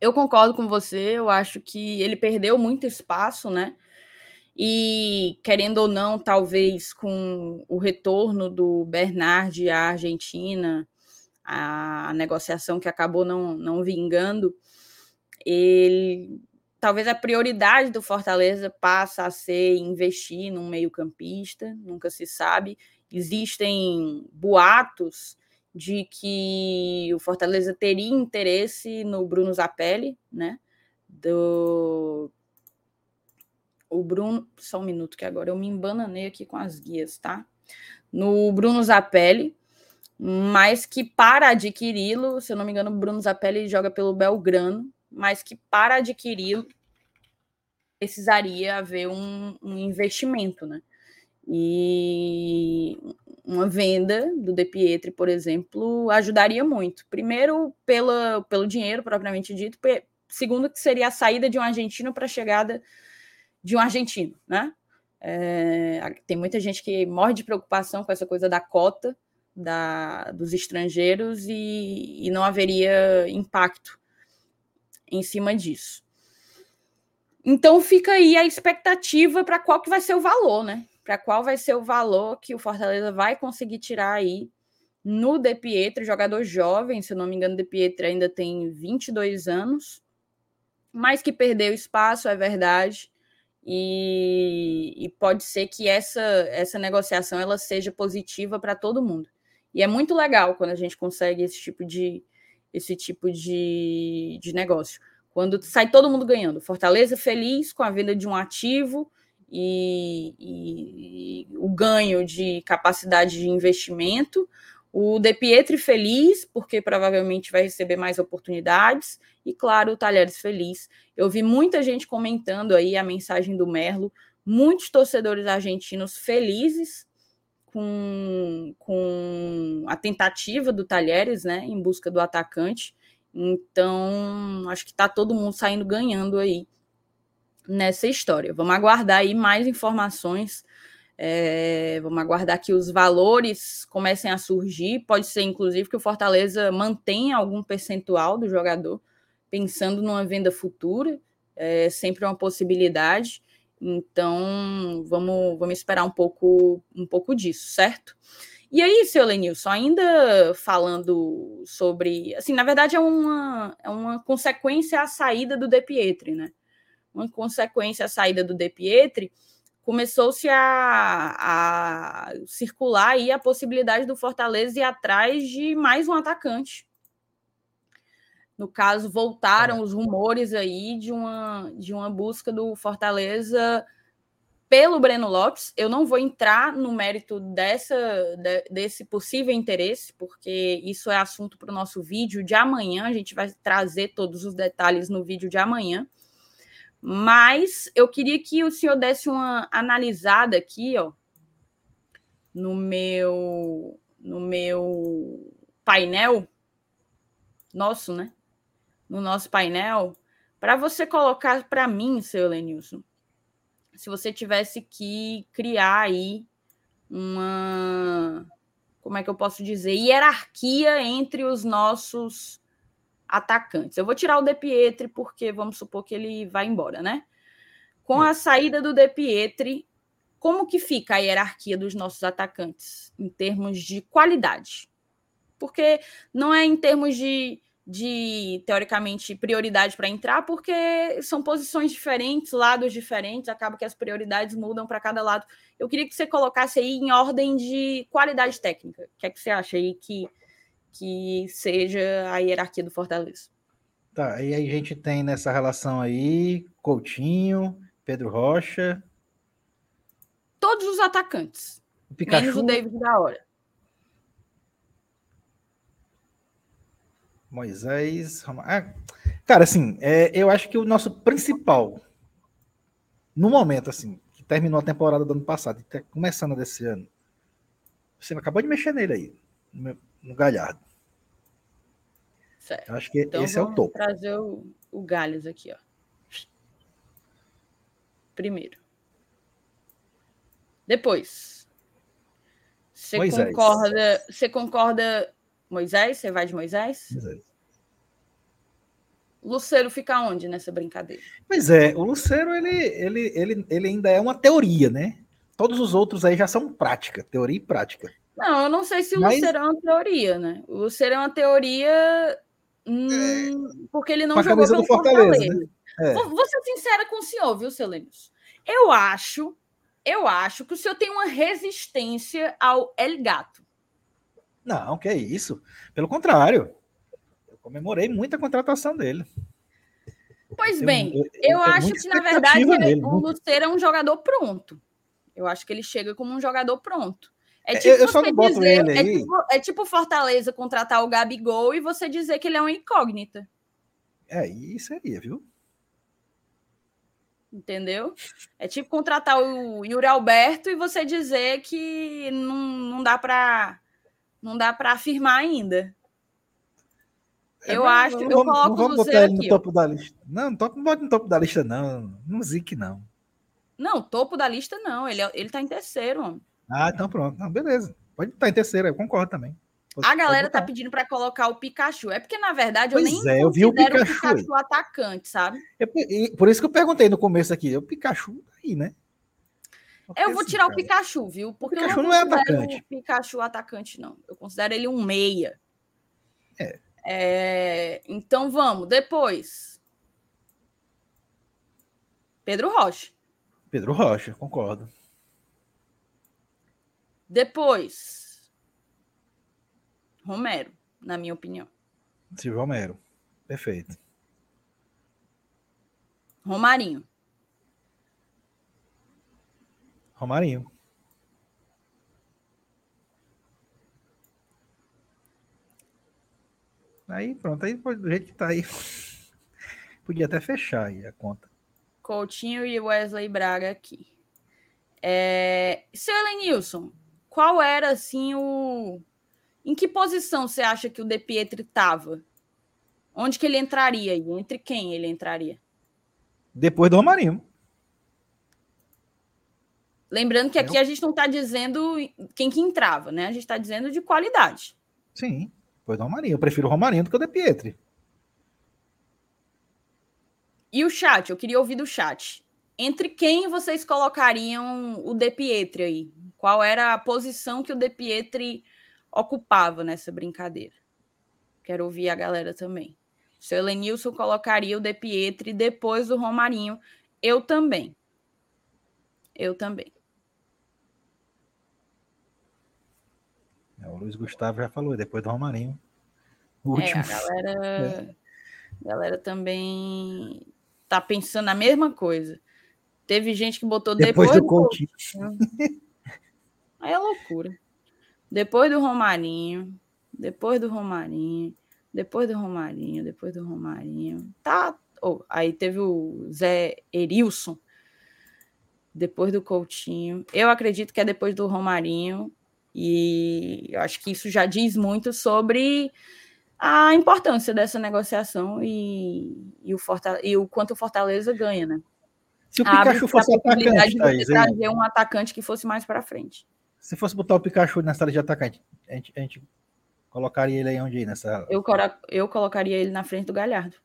Eu concordo com você, eu acho que ele perdeu muito espaço, né? E, querendo ou não, talvez com o retorno do Bernard à Argentina, a negociação que acabou não, não vingando, ele talvez a prioridade do Fortaleza passa a ser investir num meio-campista, nunca se sabe, existem boatos de que o Fortaleza teria interesse no Bruno Zapelli, né? Do o Bruno, só um minuto que agora eu me embananei aqui com as guias, tá? No Bruno Zapelli, mas que para adquiri-lo, se eu não me engano, Bruno Zapelli joga pelo Belgrano, mas que para adquiri-lo precisaria haver um, um investimento, né? E uma venda do De Pietri, por exemplo, ajudaria muito. Primeiro, pela, pelo dinheiro propriamente dito, segundo, que seria a saída de um argentino para a chegada de um argentino, né? É, tem muita gente que morre de preocupação com essa coisa da cota da, dos estrangeiros e, e não haveria impacto em cima disso. Então fica aí a expectativa para qual que vai ser o valor, né? para qual vai ser o valor que o Fortaleza vai conseguir tirar aí no De Pietro, jogador jovem, se eu não me engano, De Pietro ainda tem 22 anos, mas que perdeu espaço, é verdade, e, e pode ser que essa, essa negociação ela seja positiva para todo mundo. E é muito legal quando a gente consegue esse tipo de, esse tipo de, de negócio. Quando sai todo mundo ganhando. Fortaleza feliz com a venda de um ativo, e, e, e o ganho de capacidade de investimento. O De Pietri feliz, porque provavelmente vai receber mais oportunidades. E, claro, o Talheres feliz. Eu vi muita gente comentando aí a mensagem do Merlo, muitos torcedores argentinos felizes com, com a tentativa do Talheres, né, em busca do atacante. Então, acho que está todo mundo saindo ganhando aí nessa história. Vamos aguardar aí mais informações. É, vamos aguardar que os valores comecem a surgir. Pode ser, inclusive, que o Fortaleza mantenha algum percentual do jogador, pensando numa venda futura. É sempre uma possibilidade. Então, vamos, vamos esperar um pouco, um pouco disso, certo? E aí, seu Lenilson, ainda falando sobre. Assim, na verdade, é uma, é uma consequência à saída do De Pietri, né? Uma consequência à saída do De Pietri, começou-se a, a circular aí a possibilidade do Fortaleza ir atrás de mais um atacante. No caso, voltaram é. os rumores aí de uma, de uma busca do Fortaleza pelo Breno Lopes. Eu não vou entrar no mérito dessa, de, desse possível interesse, porque isso é assunto para o nosso vídeo de amanhã. A gente vai trazer todos os detalhes no vídeo de amanhã. Mas eu queria que o senhor desse uma analisada aqui, ó, no meu no meu painel nosso, né? No nosso painel, para você colocar para mim, seu Lenilson, se você tivesse que criar aí uma, como é que eu posso dizer, hierarquia entre os nossos atacantes. Eu vou tirar o De Pietri porque vamos supor que ele vai embora, né? Com a saída do De Pietri, como que fica a hierarquia dos nossos atacantes em termos de qualidade? Porque não é em termos de de, teoricamente, prioridade para entrar, porque são posições diferentes, lados diferentes, acaba que as prioridades mudam para cada lado. Eu queria que você colocasse aí em ordem de qualidade técnica. O que é que você acha aí que, que seja a hierarquia do Fortaleza? Tá, e aí a gente tem nessa relação aí Coutinho, Pedro Rocha. Todos os atacantes. O Pikachu. Menos o David da hora. Moisés. Ah, cara, assim, é, eu acho que o nosso principal, no momento, assim, que terminou a temporada do ano passado e tá começando desse ano, você acabou de mexer nele aí, no, no Galhardo. Certo. Eu acho que então, esse é o topo. trazer o, o Galhos aqui, ó. Primeiro. Depois. Você concorda, você concorda Moisés? Você vai de Moisés? Moisés. Luceiro fica onde nessa brincadeira? Pois é, o Luceiro ele, ele, ele, ele ainda é uma teoria, né? Todos os outros aí já são prática, teoria e prática. Não, eu não sei se o Mas... Luceiro é uma teoria, né? O Luceiro é uma teoria hum, é... porque ele não jogou pelo Fortaleza. Fortaleza. Né? É. Vou ser sincera com o senhor, viu, seu Lemos? Eu acho, eu acho que o senhor tem uma resistência ao El Gato. Não, que é isso. Pelo contrário. Eu comemorei muito a contratação dele. Pois bem, eu, eu, eu acho que, na verdade, nele, o Luceiro é um jogador pronto. Eu acho que ele chega como um jogador pronto. É tipo eu, boto dizer, é. É tipo, é tipo Fortaleza contratar o Gabigol e você dizer que ele é uma incógnita. É, isso seria, viu? Entendeu? É tipo contratar o Yuri Alberto e você dizer que não, não dá para não dá para afirmar ainda. É, eu acho, que eu vamos, coloco vamos botar ele no topo ó. da lista. Não, não, não bota no topo da lista, não. Não zique, não. Não, topo da lista, não. Ele, é, ele tá em terceiro, homem. Ah, então pronto. Não, beleza. Pode estar em terceiro, eu concordo também. a galera tá pedindo para colocar o Pikachu. É porque, na verdade, pois eu nem é, eu vi o Pikachu, o Pikachu atacante, sabe? É, por isso que eu perguntei no começo aqui. O Pikachu tá aí, né? Eu vou tirar o Pikachu, viu? Porque o Pikachu eu não, não é atacante. O Pikachu atacante, não. Eu considero ele um meia. É. é. Então vamos, depois. Pedro Rocha. Pedro Rocha, concordo. Depois. Romero, na minha opinião. Silvio Romero. Perfeito. Romarinho. Romarinho. Aí pronto, aí do jeito que tá aí. Podia até fechar aí a conta. Coutinho e Wesley Braga aqui. É... Seu Elenilson, qual era assim o. Em que posição você acha que o De Pietri estava Onde que ele entraria? E entre quem ele entraria? Depois do Romarinho. Lembrando que aqui a gente não está dizendo quem que entrava, né? A gente está dizendo de qualidade. Sim, depois do Romarinho. Eu prefiro o Romarinho do que o De Pietri. E o chat? Eu queria ouvir do chat. Entre quem vocês colocariam o De Pietri aí? Qual era a posição que o De Pietri ocupava nessa brincadeira? Quero ouvir a galera também. O seu Elenilson colocaria o De Pietri depois do Romarinho. Eu também. Eu também. O Luiz Gustavo já falou, depois do Romarinho. O último. É, a galera, é. galera também tá pensando a mesma coisa. Teve gente que botou depois, depois do, do Coutinho. Aí é loucura. Depois do Romarinho, depois do Romarinho, depois do Romarinho, depois do Romarinho. Tá. Oh, aí teve o Zé Erilson, depois do Coutinho. Eu acredito que é depois do Romarinho. E eu acho que isso já diz muito sobre a importância dessa negociação e, e, o, e o quanto o Fortaleza ganha, né? Se o Pikachu fosse atacante, Thaís, trazer um atacante que fosse mais para frente. Se fosse botar o Pikachu nessa sala de atacante, a gente, a gente colocaria ele aí onde nessa. Eu, eu colocaria ele na frente do Galhardo.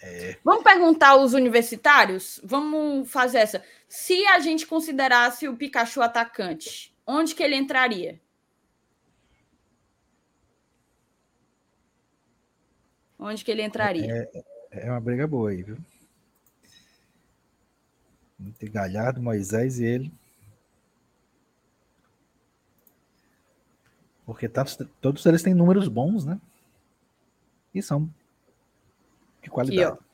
É... Vamos perguntar aos universitários? Vamos fazer essa. Se a gente considerasse o Pikachu atacante, onde que ele entraria? Onde que ele entraria? É, é uma briga boa aí, viu? Entre Galhardo, Moisés e ele. Porque tá, todos eles têm números bons, né? E são de qualidade. Aqui,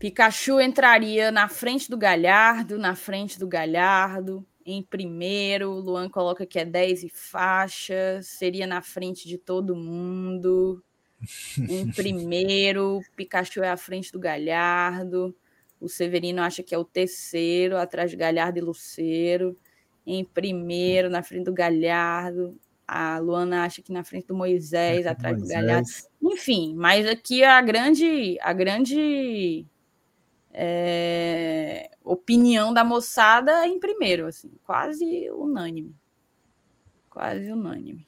Pikachu entraria na frente do Galhardo, na frente do Galhardo, em primeiro. Luan coloca que é 10 e faixa, seria na frente de todo mundo. Em primeiro, Pikachu é à frente do Galhardo. O Severino acha que é o terceiro, atrás de Galhardo e Luceiro. Em primeiro, na frente do Galhardo. A Luana acha que na frente do Moisés, atrás Moisés. do Galhardo. Enfim, mas aqui a grande, a grande é, opinião da moçada em primeiro, assim, quase unânime. Quase unânime.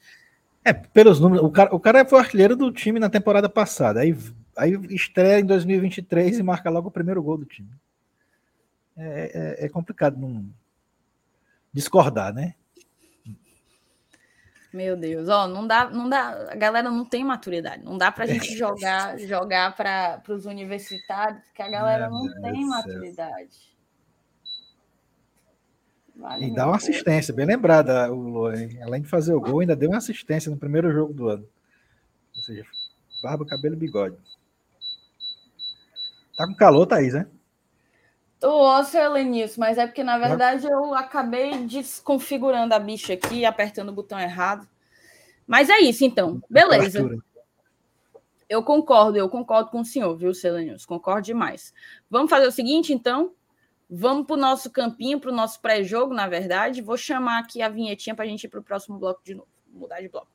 É, pelos números, o cara, o cara foi artilheiro do time na temporada passada. Aí Aí estreia em 2023 e marca logo o primeiro gol do time. É, é, é complicado não discordar, né? Meu Deus, ó, não dá, não dá, a galera não tem maturidade, não dá pra gente jogar, jogar para os universitários, que a galera não tem maturidade. Vale e dá uma assistência, bem lembrada, o Luan. Além de fazer o gol, ainda deu uma assistência no primeiro jogo do ano. Ou seja, barba, cabelo e bigode. Tá com calor, Thaís, né? Tô, seu Lenilson, mas é porque, na verdade, eu acabei desconfigurando a bicha aqui, apertando o botão errado. Mas é isso, então. Beleza. Eu concordo, eu concordo com o senhor, viu, Selenius? Concordo demais. Vamos fazer o seguinte, então. Vamos para o nosso campinho, para o nosso pré-jogo, na verdade. Vou chamar aqui a vinhetinha para a gente ir para o próximo bloco de novo. Vou mudar de bloco.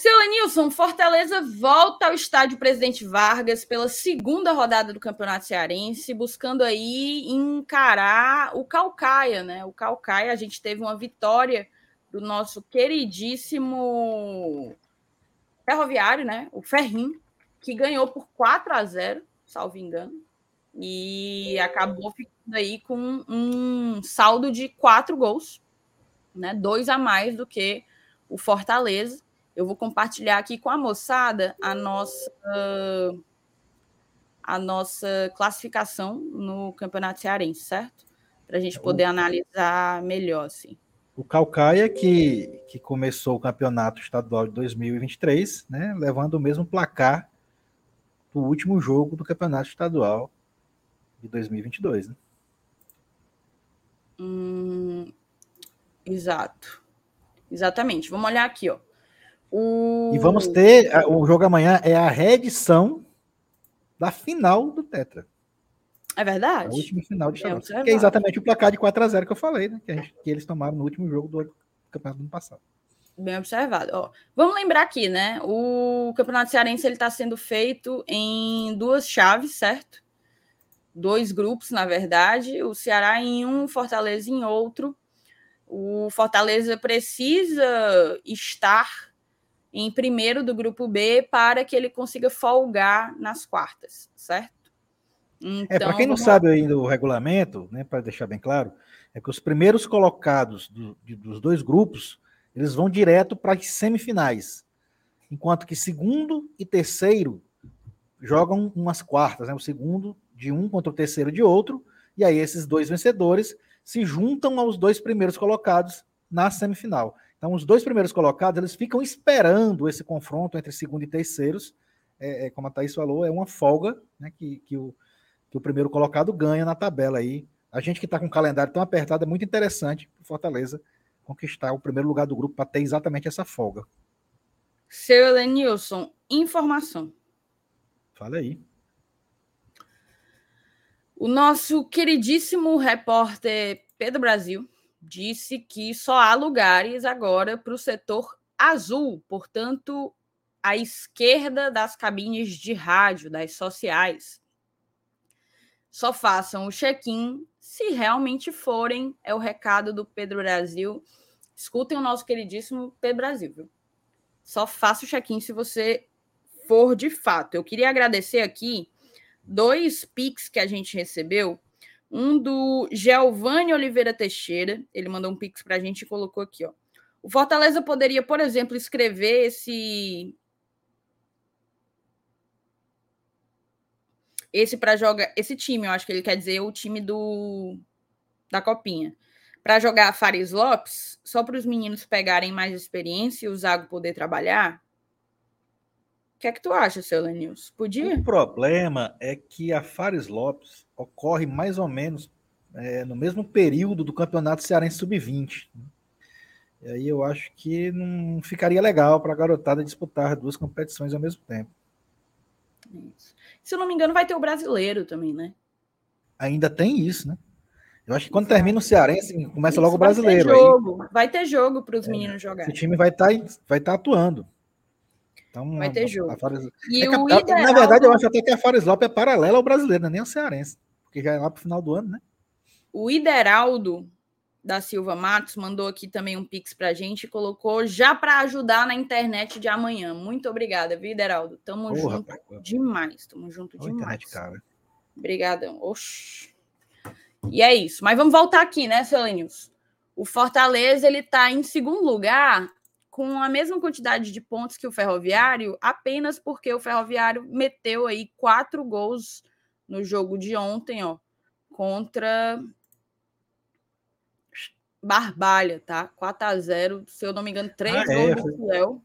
Seu Lenilson, Fortaleza volta ao estádio Presidente Vargas pela segunda rodada do Campeonato Cearense, buscando aí encarar o Calcaia, né? O Calcaia, a gente teve uma vitória do nosso queridíssimo Ferroviário, né? O Ferrim, que ganhou por 4 a 0, salvo engano, e acabou ficando aí com um saldo de quatro gols, né? Dois a mais do que o Fortaleza eu vou compartilhar aqui com a moçada a nossa a nossa classificação no Campeonato Cearense, certo? Para a gente poder analisar melhor, assim. O Calcaia, que, que começou o campeonato estadual de 2023, né, levando o mesmo placar do último jogo do campeonato estadual de 2022. Né? Hum, exato. Exatamente. Vamos olhar aqui, ó. O... E vamos ter. O jogo amanhã é a reedição da final do Tetra. É verdade. A última final de estadual. É que é exatamente o placar de 4 a 0 que eu falei, né? Que, gente, que eles tomaram no último jogo do campeonato do ano passado. Bem observado. Ó, vamos lembrar aqui, né? O Campeonato Cearense ele está sendo feito em duas chaves, certo? Dois grupos, na verdade. O Ceará em um, Fortaleza em outro. O Fortaleza precisa estar em primeiro do grupo B para que ele consiga folgar nas quartas, certo? Então, é, para quem não sabe ainda o regulamento, né, para deixar bem claro, é que os primeiros colocados do, de, dos dois grupos eles vão direto para as semifinais, enquanto que segundo e terceiro jogam umas quartas, né? O segundo de um contra o terceiro de outro, e aí esses dois vencedores se juntam aos dois primeiros colocados na semifinal. Então, os dois primeiros colocados eles ficam esperando esse confronto entre segundo e terceiros. É, é, como a Thaís falou, é uma folga né, que, que, o, que o primeiro colocado ganha na tabela aí. A gente que está com o calendário tão apertado é muito interessante para Fortaleza conquistar o primeiro lugar do grupo para ter exatamente essa folga. Seu Elenilson, informação. Fala aí. O nosso queridíssimo repórter Pedro Brasil disse que só há lugares agora para o setor azul, portanto, à esquerda das cabines de rádio, das sociais. Só façam o check-in se realmente forem, é o recado do Pedro Brasil. Escutem o nosso queridíssimo Pedro Brasil, viu? Só faça o check-in se você for de fato. Eu queria agradecer aqui dois pics que a gente recebeu. Um do Giovanni Oliveira Teixeira, ele mandou um pix para a gente e colocou aqui, ó. O Fortaleza poderia, por exemplo, escrever esse esse para jogar esse time, eu acho que ele quer dizer o time do da copinha. Para jogar Fares Lopes, só para os meninos pegarem mais experiência e o Zago poder trabalhar. O que é que tu acha, seu Lenils? Podia? O problema é que a Fares Lopes ocorre mais ou menos é, no mesmo período do Campeonato Cearense Sub-20. E aí eu acho que não ficaria legal para a garotada disputar duas competições ao mesmo tempo. Isso. Se eu não me engano, vai ter o brasileiro também, né? Ainda tem isso, né? Eu acho que quando termina o Cearense, começa isso, logo o brasileiro. Vai ter jogo, aí. vai ter jogo para os é, meninos jogarem. O time vai estar tá, vai tá atuando. Então, vai ter jogo. Fares... é ideal... Na verdade, eu acho até que a Fares Lopes é paralela ao brasileiro, não é nem ao cearense. Porque já é lá para o final do ano, né? O Ideraldo da Silva Matos mandou aqui também um pix para a gente e colocou já para ajudar na internet de amanhã. Muito obrigada, viu, Ideraldo? Tamo Porra, junto rapaz. demais. Tamo junto Ô, demais. Internet, cara. Obrigadão. Oxi. E é isso. Mas vamos voltar aqui, né, Selenius? O Fortaleza ele está em segundo lugar com a mesma quantidade de pontos que o Ferroviário, apenas porque o Ferroviário meteu aí quatro gols no jogo de ontem, ó, contra Barbalha, tá? 4 a 0 se eu não me engano, três ah, gols é, do Fiel.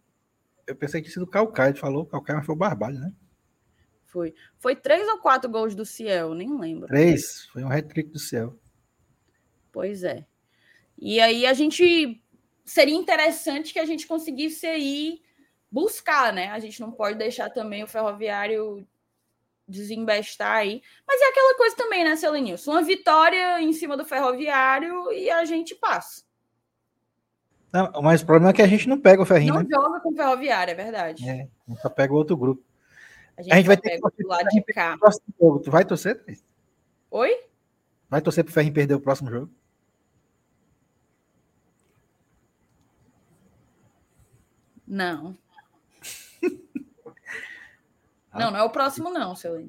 Eu pensei que tinha sido o Calcaia, falou Calcaia, mas foi o Barbalha, né? Foi. Foi três ou quatro gols do Ciel, nem lembro. Três, foi um hat-trick do Ciel. Pois é. E aí a gente seria interessante que a gente conseguisse aí buscar, né? A gente não pode deixar também o ferroviário desembestar aí. Mas é aquela coisa também, né, Celenilson? Uma vitória em cima do Ferroviário e a gente passa. Não, mas o problema é que a gente não pega o Ferrinho. Não né? joga com o Ferroviário, é verdade. É, a gente só pega outro grupo. A gente, a gente vai ter que torcer lado de cá. Jogo. Tu vai torcer? Oi? Vai torcer pro Ferrinho perder o próximo jogo? Não. Não, não é o próximo, não, seu.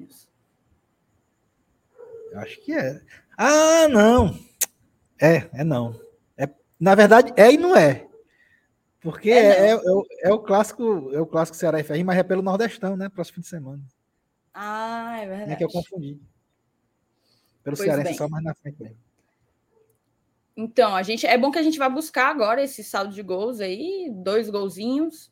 Eu acho que é. Ah, não. É, é não. É, na verdade, é e não é. Porque é, é, é, o, é, o clássico, é o clássico Ceará e Ferrinho, mas é pelo Nordestão, né? Próximo fim de semana. Ah, é verdade. É que eu confundi. Pelo pois Cearense, só mais na frente mesmo. Então, a gente é bom que a gente vá buscar agora esse saldo de gols aí, dois golzinhos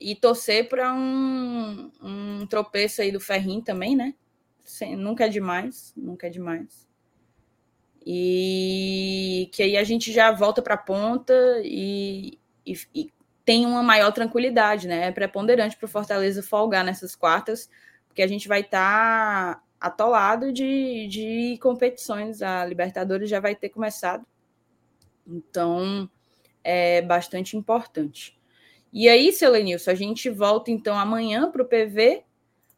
e torcer para um, um tropeço aí do Ferrinho também, né? Sem, nunca é demais, nunca é demais. E que aí a gente já volta para a ponta e, e, e, tem uma maior tranquilidade, né? É preponderante para o Fortaleza folgar nessas quartas, porque a gente vai estar tá atolado de, de competições. A Libertadores já vai ter começado. Então, é bastante importante. E aí, seu Lenilson, a gente volta então amanhã para o PV,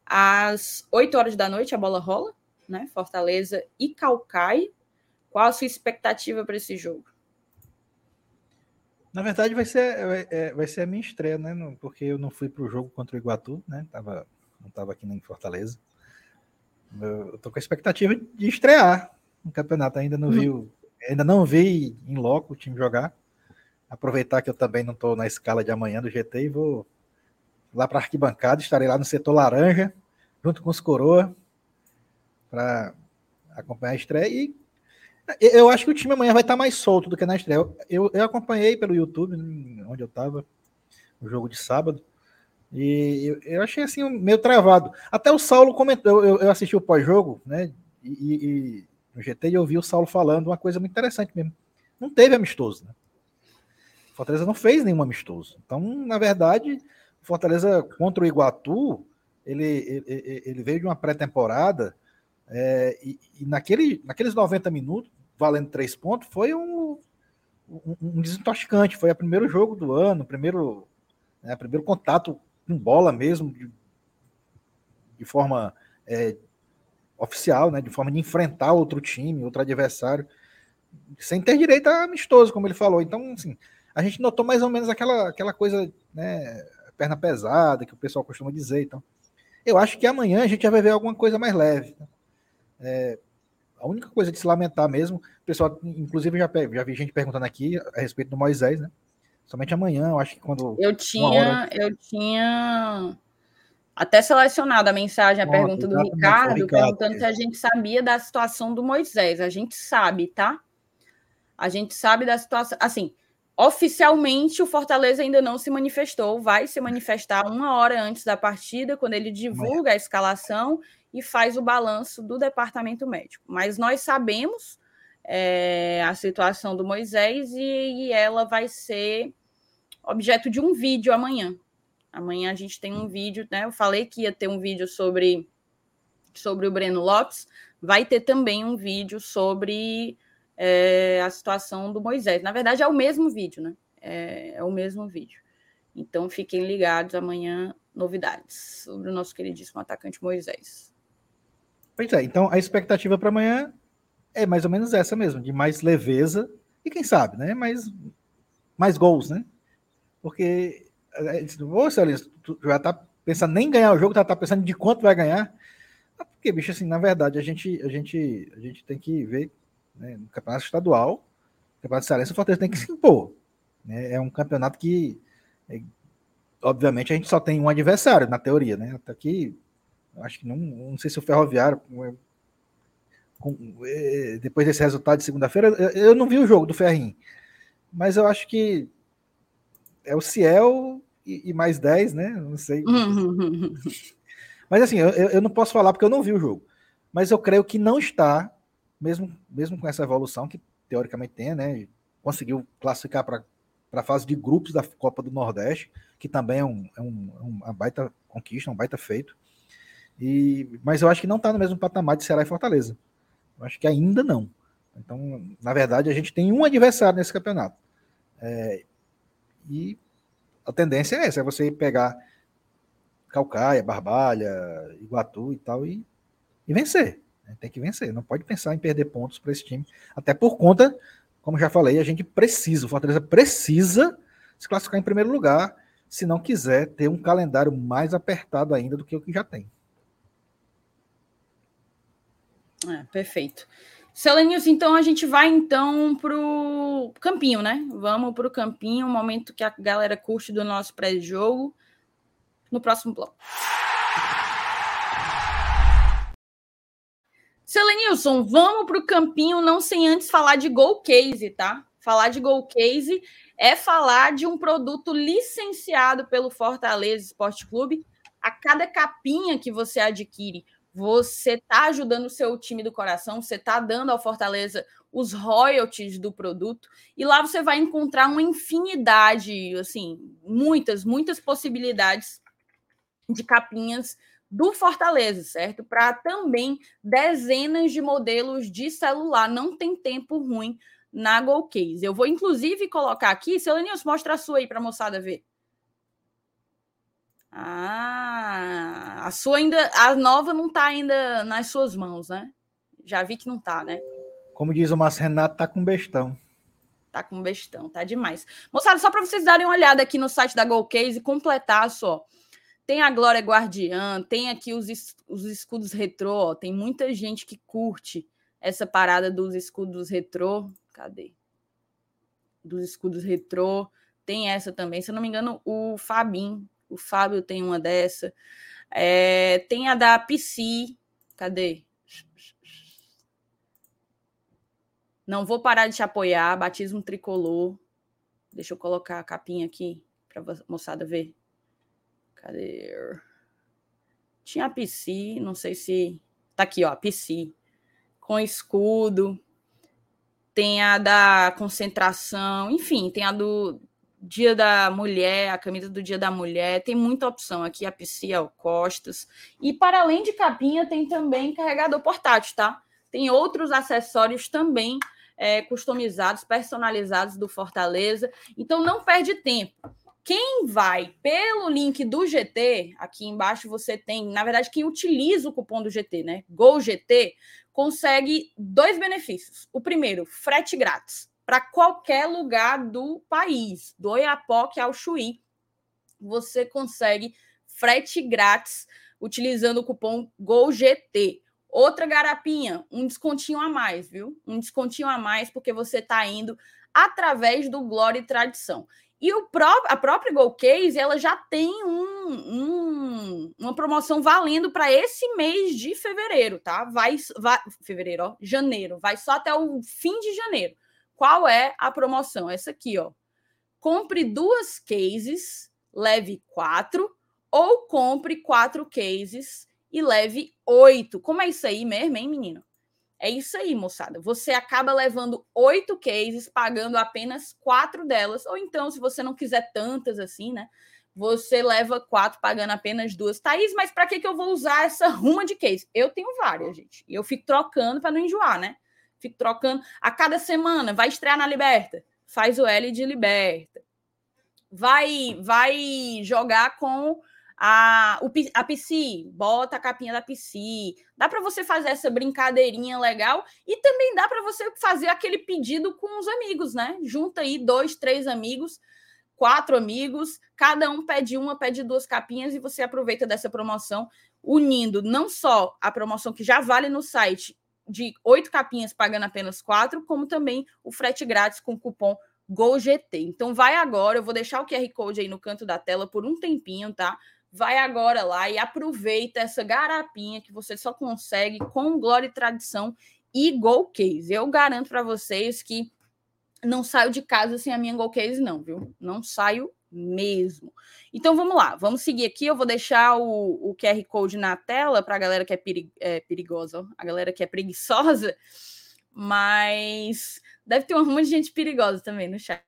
às 8 horas da noite, a bola rola, né? Fortaleza e Calcaia. Qual a sua expectativa para esse jogo? Na verdade, vai ser, é, vai ser a minha estreia, né? Porque eu não fui para o jogo contra o Iguatu, né? Tava, não estava aqui em Fortaleza. Eu tô com a expectativa de estrear no campeonato. Ainda não vi, ainda não vi em loco o time jogar. Aproveitar que eu também não estou na escala de amanhã do GT e vou lá para arquibancada. Estarei lá no setor laranja, junto com os coroa, para acompanhar a estreia. E eu acho que o time amanhã vai estar mais solto do que na estreia. Eu, eu acompanhei pelo YouTube, onde eu estava, o jogo de sábado. E eu, achei assim meio travado. Até o Saulo comentou, eu, eu assisti o pós-jogo, né? E, e, no GT eu vi o Saulo falando uma coisa muito interessante mesmo. Não teve amistoso, né? Fortaleza não fez nenhum amistoso. Então, na verdade, Fortaleza contra o Iguatu, ele, ele, ele veio de uma pré-temporada é, e, e, naquele, naqueles 90 minutos, valendo três pontos, foi um, um, um desintoxicante. Foi o primeiro jogo do ano, primeiro, né, primeiro contato com bola mesmo, de, de forma é, oficial, né, de forma de enfrentar outro time, outro adversário, sem ter direito a amistoso, como ele falou. Então, assim, a gente notou mais ou menos aquela, aquela coisa, né, perna pesada, que o pessoal costuma dizer. Então, eu acho que amanhã a gente já vai ver alguma coisa mais leve. Né? É, a única coisa de se lamentar mesmo, o pessoal, inclusive, já, já vi gente perguntando aqui a respeito do Moisés, né? Somente amanhã, eu acho que quando. Eu tinha, hora... eu tinha até selecionado a mensagem, a Nossa, pergunta do Ricardo, Ricardo, perguntando é. se a gente sabia da situação do Moisés. A gente sabe, tá? A gente sabe da situação. Assim, oficialmente o Fortaleza ainda não se manifestou, vai se manifestar uma hora antes da partida, quando ele divulga a escalação e faz o balanço do departamento médico. Mas nós sabemos é, a situação do Moisés e, e, ela vai ser objeto de um vídeo amanhã. Amanhã a gente tem um vídeo, né? Eu falei que ia ter um vídeo sobre, sobre o Breno Lopes, vai ter também um vídeo sobre é, a situação do Moisés. Na verdade, é o mesmo vídeo, né? É, é o mesmo vídeo. Então fiquem ligados amanhã, novidades sobre o nosso queridíssimo atacante Moisés. Pois é, então a expectativa para amanhã é mais ou menos essa mesmo, de mais leveza e quem sabe, né? Mais, mais gols, né? Porque, você é, tu já tá pensando nem em ganhar o jogo, tá, tá pensando de quanto vai ganhar. Ah, porque, bicho, assim, na verdade, a gente, a gente, a gente tem que ver né, no campeonato estadual, no campeonato cearense, o Fortaleza tem que se impor. Né? É um campeonato que, é, obviamente, a gente só tem um adversário, na teoria, né? Até que Acho que não, não sei se o Ferroviário, com, é, depois desse resultado de segunda-feira, eu não vi o jogo do Ferrinho, mas eu acho que é o Ciel e, e mais 10, né? Não sei. mas assim, eu, eu não posso falar porque eu não vi o jogo. Mas eu creio que não está, mesmo, mesmo com essa evolução que teoricamente tem, né? Conseguiu classificar para a fase de grupos da Copa do Nordeste, que também é, um, é, um, é uma baita conquista, um baita feito. E, mas eu acho que não está no mesmo patamar de Ceará e Fortaleza. Acho que ainda não. Então, na verdade, a gente tem um adversário nesse campeonato. É, e a tendência é essa, é você pegar Calcaia, Barbalha, Iguatu e tal e, e vencer. Né? Tem que vencer. Não pode pensar em perder pontos para esse time. Até por conta, como já falei, a gente precisa, o Fortaleza precisa se classificar em primeiro lugar, se não quiser ter um calendário mais apertado ainda do que o que já tem. É, perfeito. Selenius, então a gente vai então para o campinho, né? Vamos para o campinho, o momento que a galera curte do nosso pré-jogo, no próximo bloco. Selenilson, vamos para o campinho, não sem antes falar de Gol Case, tá? Falar de Gol Case é falar de um produto licenciado pelo Fortaleza Esporte Clube. A cada capinha que você adquire, você está ajudando o seu time do coração, você está dando ao Fortaleza os royalties do produto, e lá você vai encontrar uma infinidade, assim, muitas, muitas possibilidades de capinhas do Fortaleza, certo? Para também dezenas de modelos de celular. Não tem tempo ruim na Golcase. Eu vou, inclusive, colocar aqui. Selenius, mostra a sua aí para a moçada ver. Ah, a sua ainda. A nova não está ainda nas suas mãos, né? Já vi que não está, né? Como diz o Márcio Renato, tá com bestão. Tá com bestão, tá demais. Moçada, só para vocês darem uma olhada aqui no site da Golcase e completar só. Tem a Glória Guardiã, tem aqui os, os escudos retrô. Ó. Tem muita gente que curte essa parada dos escudos retrô. Cadê? Dos escudos retrô. Tem essa também. Se eu não me engano, o Fabim. O Fábio tem uma dessa. É, tem a da PC. Cadê? Não vou parar de te apoiar. Batismo tricolor. Deixa eu colocar a capinha aqui para moçada ver. Cadê? Tinha a PC, não sei se. Tá aqui, ó, a PC. Com escudo. Tem a da concentração, enfim, tem a do Dia da Mulher, a camisa do Dia da Mulher, tem muita opção aqui, a o Costas. E para além de capinha, tem também carregador portátil, tá? Tem outros acessórios também é, customizados, personalizados do Fortaleza. Então não perde tempo. Quem vai pelo link do GT, aqui embaixo você tem, na verdade, quem utiliza o cupom do GT, né? GOLGT, consegue dois benefícios. O primeiro, frete grátis para qualquer lugar do país, do Oiapoque ao Chuí. Você consegue frete grátis utilizando o cupom GOLGT. Outra garapinha, um descontinho a mais, viu? Um descontinho a mais porque você está indo através do Glória e Tradição. E o pró a própria Golcase, ela já tem um, um, uma promoção valendo para esse mês de fevereiro, tá? Vai, vai fevereiro, ó, janeiro, vai só até o fim de janeiro. Qual é a promoção? Essa aqui, ó. Compre duas cases, leve quatro, ou compre quatro cases e leve oito. Como é isso aí mesmo, hein, menino? É isso aí, moçada. Você acaba levando oito cases, pagando apenas quatro delas. Ou então, se você não quiser tantas assim, né? Você leva quatro, pagando apenas duas. Thaís, mas para que, que eu vou usar essa ruma de case? Eu tenho várias, gente. E eu fico trocando para não enjoar, né? Fico trocando. A cada semana, vai estrear na Liberta. Faz o L de Liberta. Vai, vai jogar com a, o, a PC, bota a capinha da PC. Dá para você fazer essa brincadeirinha legal e também dá para você fazer aquele pedido com os amigos, né? Junta aí dois, três amigos, quatro amigos, cada um pede uma, pede duas capinhas e você aproveita dessa promoção, unindo não só a promoção que já vale no site de oito capinhas pagando apenas quatro, como também o frete grátis com cupom GOLGT. Então vai agora, eu vou deixar o QR Code aí no canto da tela por um tempinho, tá? vai agora lá e aproveita essa garapinha que você só consegue com Glória e Tradição e Go Case. Eu garanto para vocês que não saio de casa sem a minha Go Case, não, viu? Não saio mesmo. Então vamos lá, vamos seguir aqui. Eu vou deixar o, o QR Code na tela para a galera que é, peri, é, perigosa, a galera que é preguiçosa, mas deve ter um monte de gente perigosa também no chat.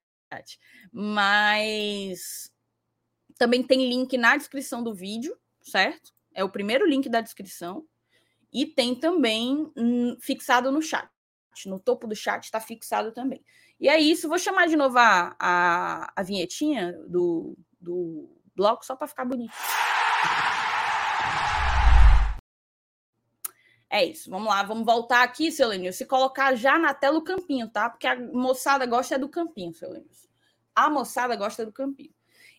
Mas também tem link na descrição do vídeo, certo? É o primeiro link da descrição. E tem também fixado no chat. No topo do chat está fixado também. E é isso. Vou chamar de novo a, a, a vinhetinha do, do bloco só para ficar bonito. É isso, vamos lá, vamos voltar aqui, seu Lenil. Se colocar já na tela o campinho, tá? Porque a moçada gosta é do campinho, seu Lenil. A moçada gosta do campinho.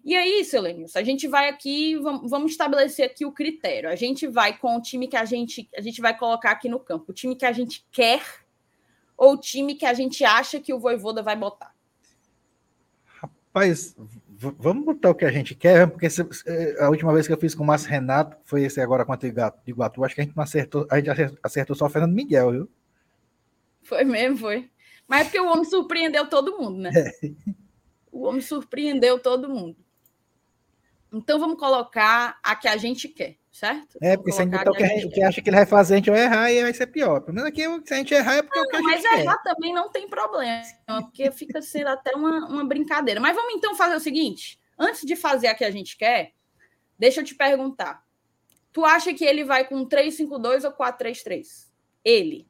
E aí, Selenius, a gente vai aqui, vamos estabelecer aqui o critério. A gente vai com o time que a gente, a gente vai colocar aqui no campo, o time que a gente quer ou o time que a gente acha que o Voivoda vai botar. Rapaz, vamos botar o que a gente quer, porque a última vez que eu fiz com o Márcio Renato, foi esse agora contra o Iguatu, acho que a gente não acertou, a gente acertou só o Fernando Miguel, viu? Foi mesmo, foi. Mas é porque o homem surpreendeu todo mundo, né? É. O homem surpreendeu todo mundo. Então vamos colocar a que a gente quer, certo? É, porque se a gente botar o que, gente, que acha que ele vai fazer, a gente vai errar e vai ser pior. Pelo menos aqui, se a gente errar, é porque não, é o que a gente Mas errar também não tem problema, porque fica sendo até uma, uma brincadeira. Mas vamos então fazer o seguinte: antes de fazer a que a gente quer, deixa eu te perguntar. Tu acha que ele vai com 3-5-2 ou 4-3-3? Ele.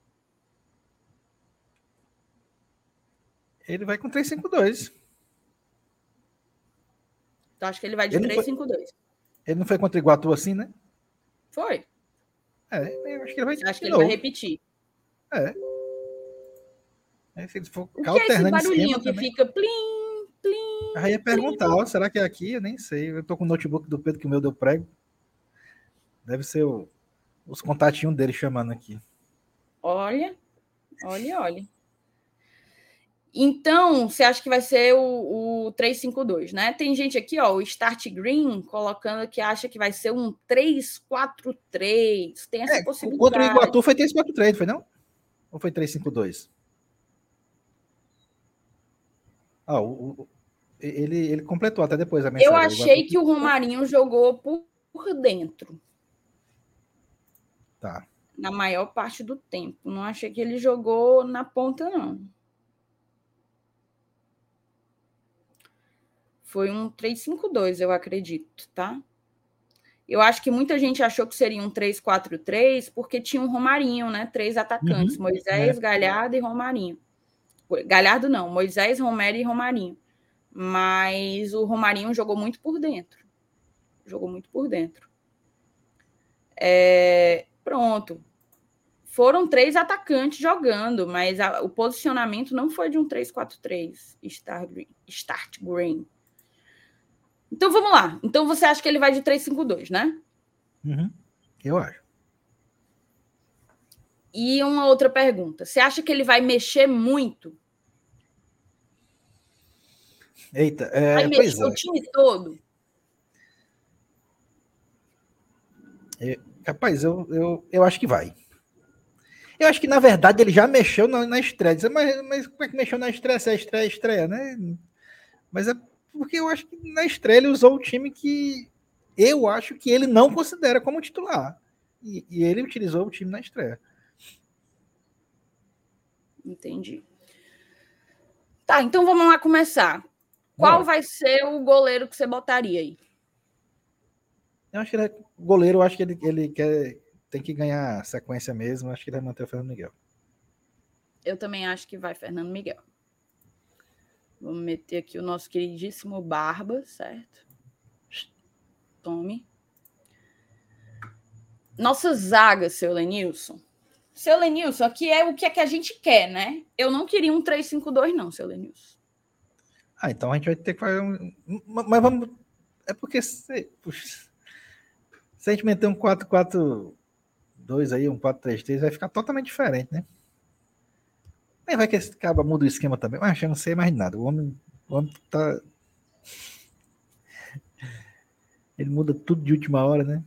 Ele vai com 3-5-2. Tu acha que ele vai de 3-5-2? Ele não foi contra o Iguatu assim, né? Foi. É, eu acho que ele vai. Que ele vai repetir? É. Aí, se ele for o que é esse barulhinho que também. fica plim, plim? Aí ia perguntar, ó, será que é aqui? Eu nem sei. Eu tô com o notebook do Pedro que o meu deu prego. Deve ser o, os contatinhos dele chamando aqui. Olha, olha, olha. Então, você acha que vai ser o, o 352, né? Tem gente aqui, ó, o Start Green, colocando que acha que vai ser um 343. Tem essa é, possibilidade. Contra o Iguatu foi 343, foi não? Ou foi 352? Ah, o, o, ele, ele completou até depois a mensagem. Eu achei que o Romarinho jogou por, por dentro. Tá. Na maior parte do tempo. Não achei que ele jogou na ponta, não. Foi um 3-5-2, eu acredito, tá? Eu acho que muita gente achou que seria um 3-4-3 porque tinha um Romarinho, né? Três atacantes, uhum, Moisés, é. Galhardo e Romarinho. Galhardo não, Moisés, Romero e Romarinho. Mas o Romarinho jogou muito por dentro. Jogou muito por dentro. É, pronto. Foram três atacantes jogando, mas a, o posicionamento não foi de um 3-4-3 start start green. Então vamos lá. Então você acha que ele vai de 3-5-2, né? Uhum. Eu acho. E uma outra pergunta. Você acha que ele vai mexer muito? Eita, é, vai mexer é. o time todo? É, rapaz, eu, eu, eu acho que vai. Eu acho que, na verdade, ele já mexeu na, na estreia. Mas, mas como é que mexeu na estreia? Se é estreia, estreia, né? Mas é porque eu acho que na estreia ele usou o time que eu acho que ele não considera como titular. E, e ele utilizou o time na estreia. Entendi. Tá, então vamos lá começar. Qual vai ser o goleiro que você botaria aí? Eu acho que ele é goleiro, eu acho que ele, ele quer, tem que ganhar sequência mesmo. Acho que ele vai manter o Fernando Miguel. Eu também acho que vai Fernando Miguel. Vamos meter aqui o nosso queridíssimo Barba, certo? Tome. Nossa zaga, seu Lenilson. Seu Lenilson, aqui é o que é que a gente quer, né? Eu não queria um 3-5-2, não, seu Lenilson. Ah, então a gente vai ter que fazer um. Mas vamos. É porque se, puxa, se a gente meter um 4-4-2 aí, um 4-3-3, vai ficar totalmente diferente, né? Aí vai que esse cara muda o esquema também. Mas eu não sei mais nada. O homem, o homem tá. Ele muda tudo de última hora, né?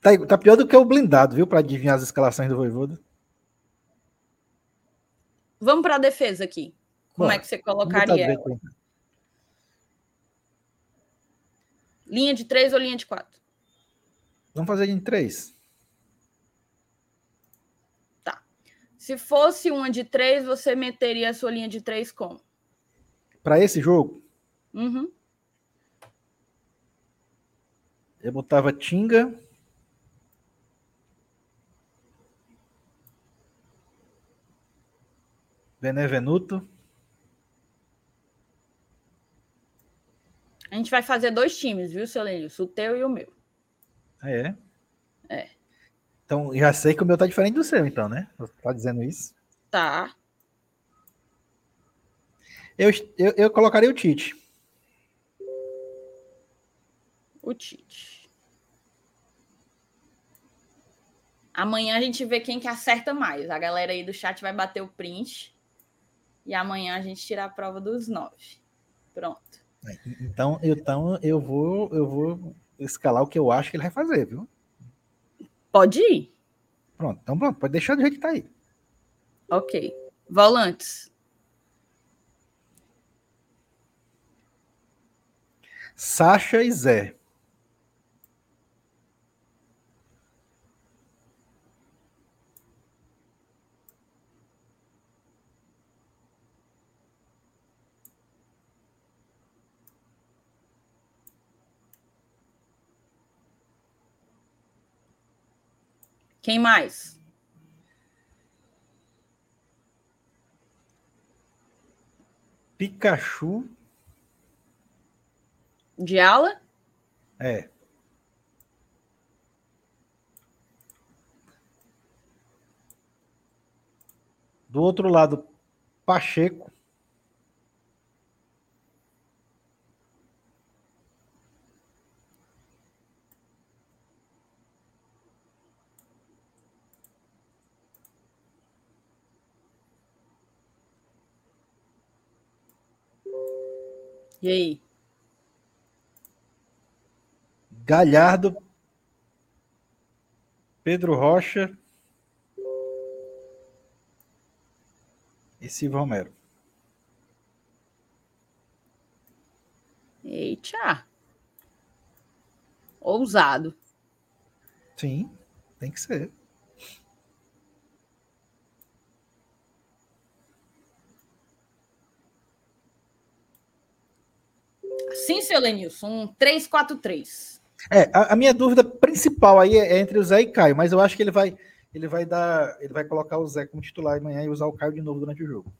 Tá, tá pior do que o blindado, viu? Para adivinhar as escalações do Voivoda. Vamos para a defesa aqui. Como Bom, é que você colocaria ela? Linha de três ou linha de quatro? Vamos fazer em três. Se fosse uma de três, você meteria a sua linha de três como? Para esse jogo? Uhum. Eu botava Tinga. Benevenuto. A gente vai fazer dois times, viu, seu Lenilson? O teu e o meu. Ah, é? É. Então, já sei que o meu tá diferente do seu, então, né? Você tá dizendo isso? Tá. Eu, eu, eu colocaria o Tite. O Tite. Amanhã a gente vê quem que acerta mais. A galera aí do chat vai bater o print. E amanhã a gente tira a prova dos nove. Pronto. Então, então eu vou eu vou escalar o que eu acho que ele vai fazer, viu? Pode ir. Pronto, então pronto, pode deixar do jeito que tá aí. Ok. Volantes. Sasha e Zé. Quem mais? Pikachu. De ala? É. Do outro lado, Pacheco. E aí? Galhardo, Pedro Rocha e Silvio Romero. Eita! Ousado. Sim, tem que ser. Sim, seu Lenilson, um 3-4-3. É, a, a, minha dúvida principal aí é, é, entre o Zé e Caio, mas eu acho que ele vai ele vai dar, ele vai colocar o Zé como titular amanhã e usar o Caio de novo durante o jogo.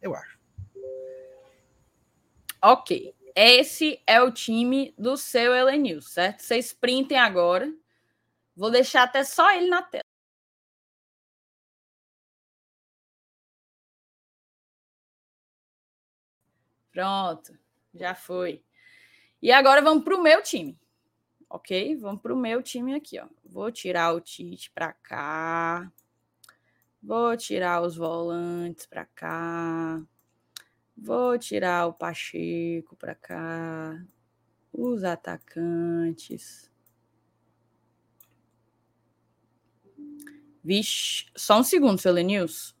Eu acho. Ok. Esse é o time do seu Elenil, certo? Vocês printem agora. Vou deixar até só ele na tela. Pronto, já foi. E agora vamos para o meu time. Ok? Vamos para o meu time aqui. Ó. Vou tirar o Tite para cá. Vou tirar os volantes para cá. Vou tirar o Pacheco para cá. Os atacantes. Vixe, só um segundo, seu Lenils.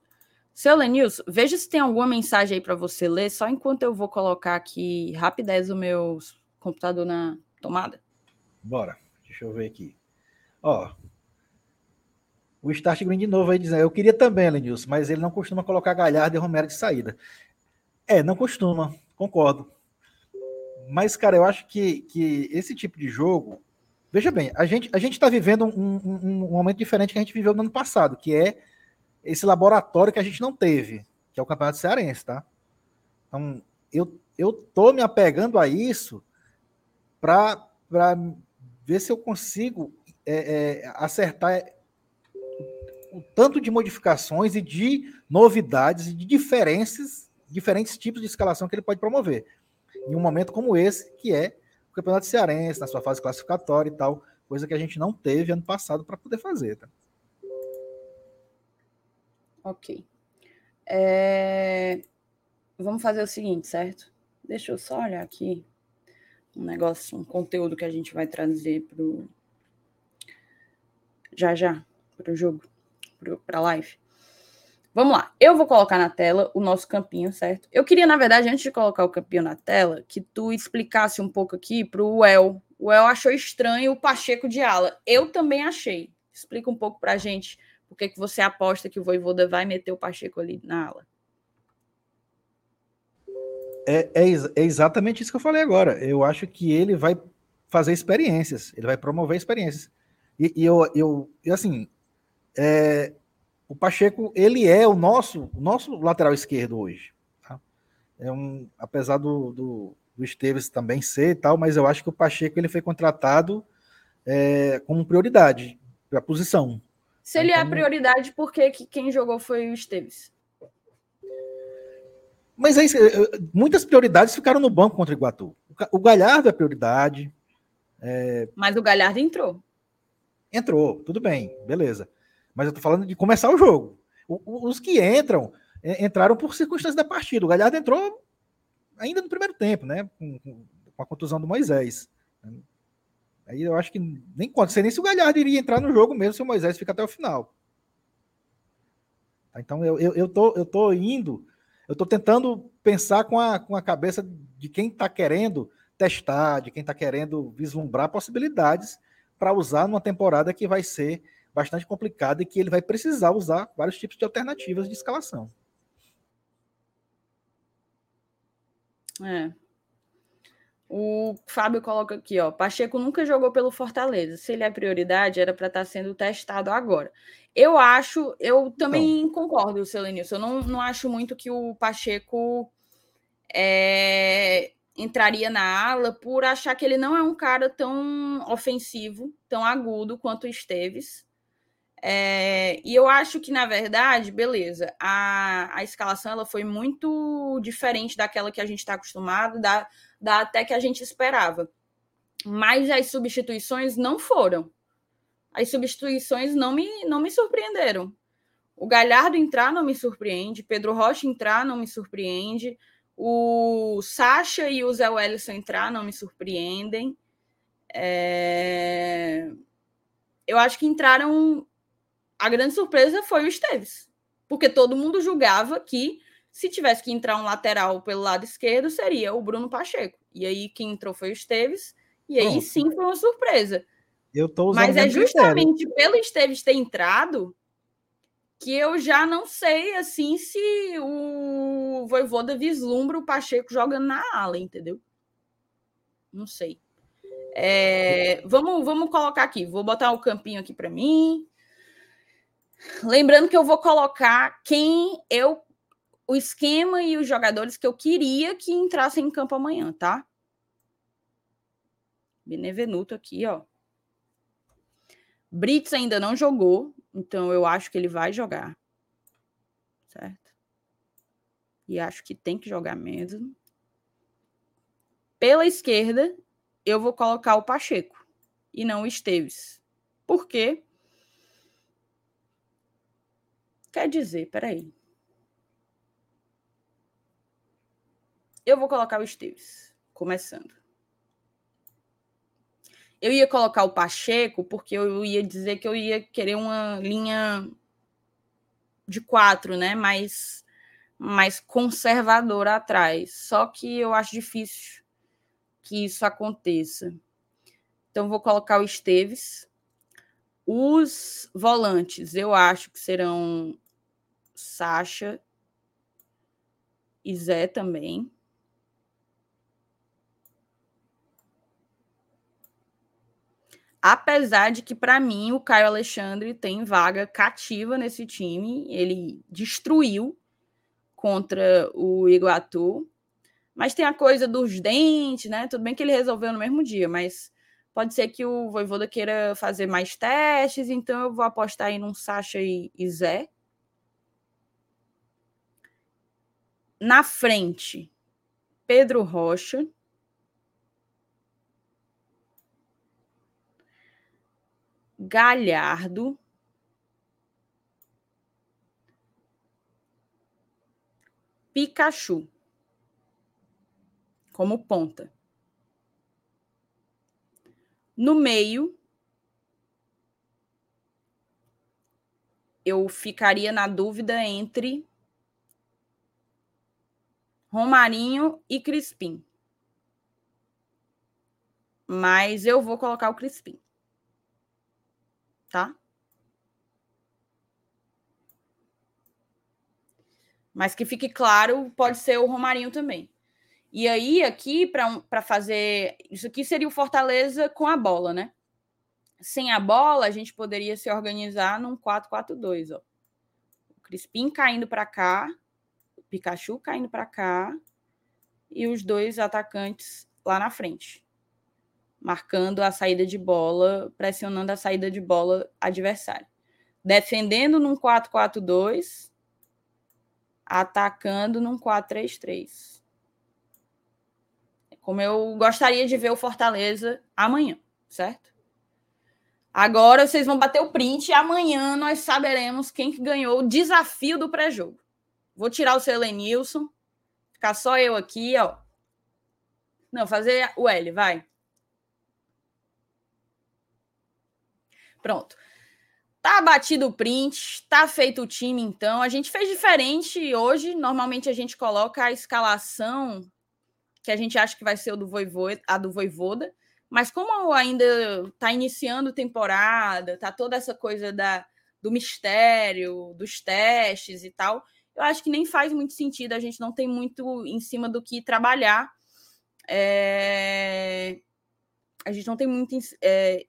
Seu Lenils, veja se tem alguma mensagem aí para você ler, só enquanto eu vou colocar aqui rapidez o meu computador na tomada. Bora, deixa eu ver aqui. Ó, o Start Green de novo aí dizendo, eu queria também, Lenilson, mas ele não costuma colocar Galhardo e Romero de saída. É, não costuma, concordo. Mas, cara, eu acho que, que esse tipo de jogo. Veja bem, a gente a está vivendo um, um, um, momento diferente que a gente viveu no ano passado, que é esse laboratório que a gente não teve, que é o Campeonato Cearense, tá? Então, eu, eu tô me apegando a isso para ver se eu consigo é, é, acertar o tanto de modificações e de novidades e de diferenças diferentes tipos de escalação que ele pode promover. Em um momento como esse, que é o Campeonato Cearense, na sua fase classificatória e tal, coisa que a gente não teve ano passado para poder fazer. Tá? Ok. É... Vamos fazer o seguinte, certo? Deixa eu só olhar aqui um negócio, um conteúdo que a gente vai trazer pro já já para o jogo, para a live. Vamos lá, eu vou colocar na tela o nosso campinho, certo? Eu queria, na verdade, antes de colocar o campinho na tela, que tu explicasse um pouco aqui para o El. O El achou estranho o Pacheco de ala. Eu também achei. Explica um pouco para a gente por que, que você aposta que o Voivoda vai meter o Pacheco ali na ala. É, é, é exatamente isso que eu falei agora. Eu acho que ele vai fazer experiências, ele vai promover experiências. E, e eu, eu, e assim, é, o Pacheco, ele é o nosso, o nosso lateral esquerdo hoje. Tá? É um, apesar do, do, do Esteves também ser e tal, mas eu acho que o Pacheco ele foi contratado é, como prioridade para a posição. Se ele é então, é a prioridade, por que quem jogou foi o Esteves? Mas aí, muitas prioridades ficaram no banco contra o Iguatu. O Galhardo é prioridade. É... Mas o Galhardo entrou. Entrou, tudo bem, beleza. Mas eu tô falando de começar o jogo. O, os que entram, entraram por circunstâncias da partida. O Galhardo entrou ainda no primeiro tempo, né? Com, com a contusão do Moisés. Aí eu acho que nem conta. Sei nem se o Galhardo iria entrar no jogo mesmo se o Moisés fica até o final. Tá, então eu, eu, eu, tô, eu tô indo, eu tô tentando pensar com a, com a cabeça de quem está querendo testar, de quem está querendo vislumbrar possibilidades para usar numa temporada que vai ser bastante complicado e que ele vai precisar usar vários tipos de alternativas de escalação. É. O Fábio coloca aqui, ó. Pacheco nunca jogou pelo Fortaleza. Se ele é prioridade, era para estar tá sendo testado agora. Eu acho, eu também então, concordo, Selenilson. Eu não, não acho muito que o Pacheco é, entraria na ala por achar que ele não é um cara tão ofensivo, tão agudo quanto o Esteves. É, e eu acho que, na verdade, beleza, a, a escalação ela foi muito diferente daquela que a gente está acostumado, da, da até que a gente esperava. Mas as substituições não foram. As substituições não me, não me surpreenderam. O Galhardo entrar não me surpreende, Pedro Rocha entrar não me surpreende, o Sacha e o Zé Wellison entrar não me surpreendem. É... Eu acho que entraram a grande surpresa foi o Esteves, porque todo mundo julgava que se tivesse que entrar um lateral pelo lado esquerdo, seria o Bruno Pacheco. E aí quem entrou foi o Esteves, e aí sim foi uma surpresa. Eu tô Mas é justamente critério. pelo Esteves ter entrado que eu já não sei assim se o Voivoda vislumbra o Pacheco jogando na ala, entendeu? Não sei. É, vamos, vamos colocar aqui. Vou botar o campinho aqui para mim. Lembrando que eu vou colocar quem eu. O esquema e os jogadores que eu queria que entrassem em campo amanhã, tá? Benevenuto aqui, ó. Brits ainda não jogou, então eu acho que ele vai jogar. Certo? E acho que tem que jogar mesmo. Pela esquerda, eu vou colocar o Pacheco e não o Esteves. Por quê? Quer dizer, peraí. Eu vou colocar o Esteves, começando. Eu ia colocar o Pacheco, porque eu ia dizer que eu ia querer uma linha de quatro, né? Mais, mais conservadora atrás. Só que eu acho difícil que isso aconteça. Então, vou colocar o Esteves. Os volantes, eu acho que serão Sasha e Zé também. Apesar de que, para mim, o Caio Alexandre tem vaga cativa nesse time. Ele destruiu contra o Iguatu. Mas tem a coisa dos dentes, né? Tudo bem que ele resolveu no mesmo dia, mas pode ser que o Voivoda queira fazer mais testes, então eu vou apostar aí num Sasha e, e Zé. Na frente, Pedro Rocha. Galhardo. Pikachu como ponta. No meio, eu ficaria na dúvida entre Romarinho e Crispim. Mas eu vou colocar o Crispim. Tá? Mas que fique claro, pode ser o Romarinho também. E aí, aqui, para fazer. Isso aqui seria o Fortaleza com a bola, né? Sem a bola, a gente poderia se organizar num 4-4-2, ó. O Crispim caindo para cá, Pikachu caindo para cá e os dois atacantes lá na frente, marcando a saída de bola, pressionando a saída de bola adversária. Defendendo num 4-4-2, atacando num 4-3-3. Como eu gostaria de ver o Fortaleza amanhã, certo? Agora vocês vão bater o print e amanhã nós saberemos quem que ganhou o desafio do pré-jogo. Vou tirar o seu Elenilson. Ficar só eu aqui, ó. Não, fazer o L, vai. Pronto. Tá batido o print, tá feito o time, então. A gente fez diferente hoje. Normalmente a gente coloca a escalação que a gente acha que vai ser do Voivoda, a do Voivoda. Mas como ainda tá iniciando temporada, tá toda essa coisa da, do mistério, dos testes e tal, eu acho que nem faz muito sentido, a gente não tem muito em cima do que trabalhar. É... A gente não tem muito é...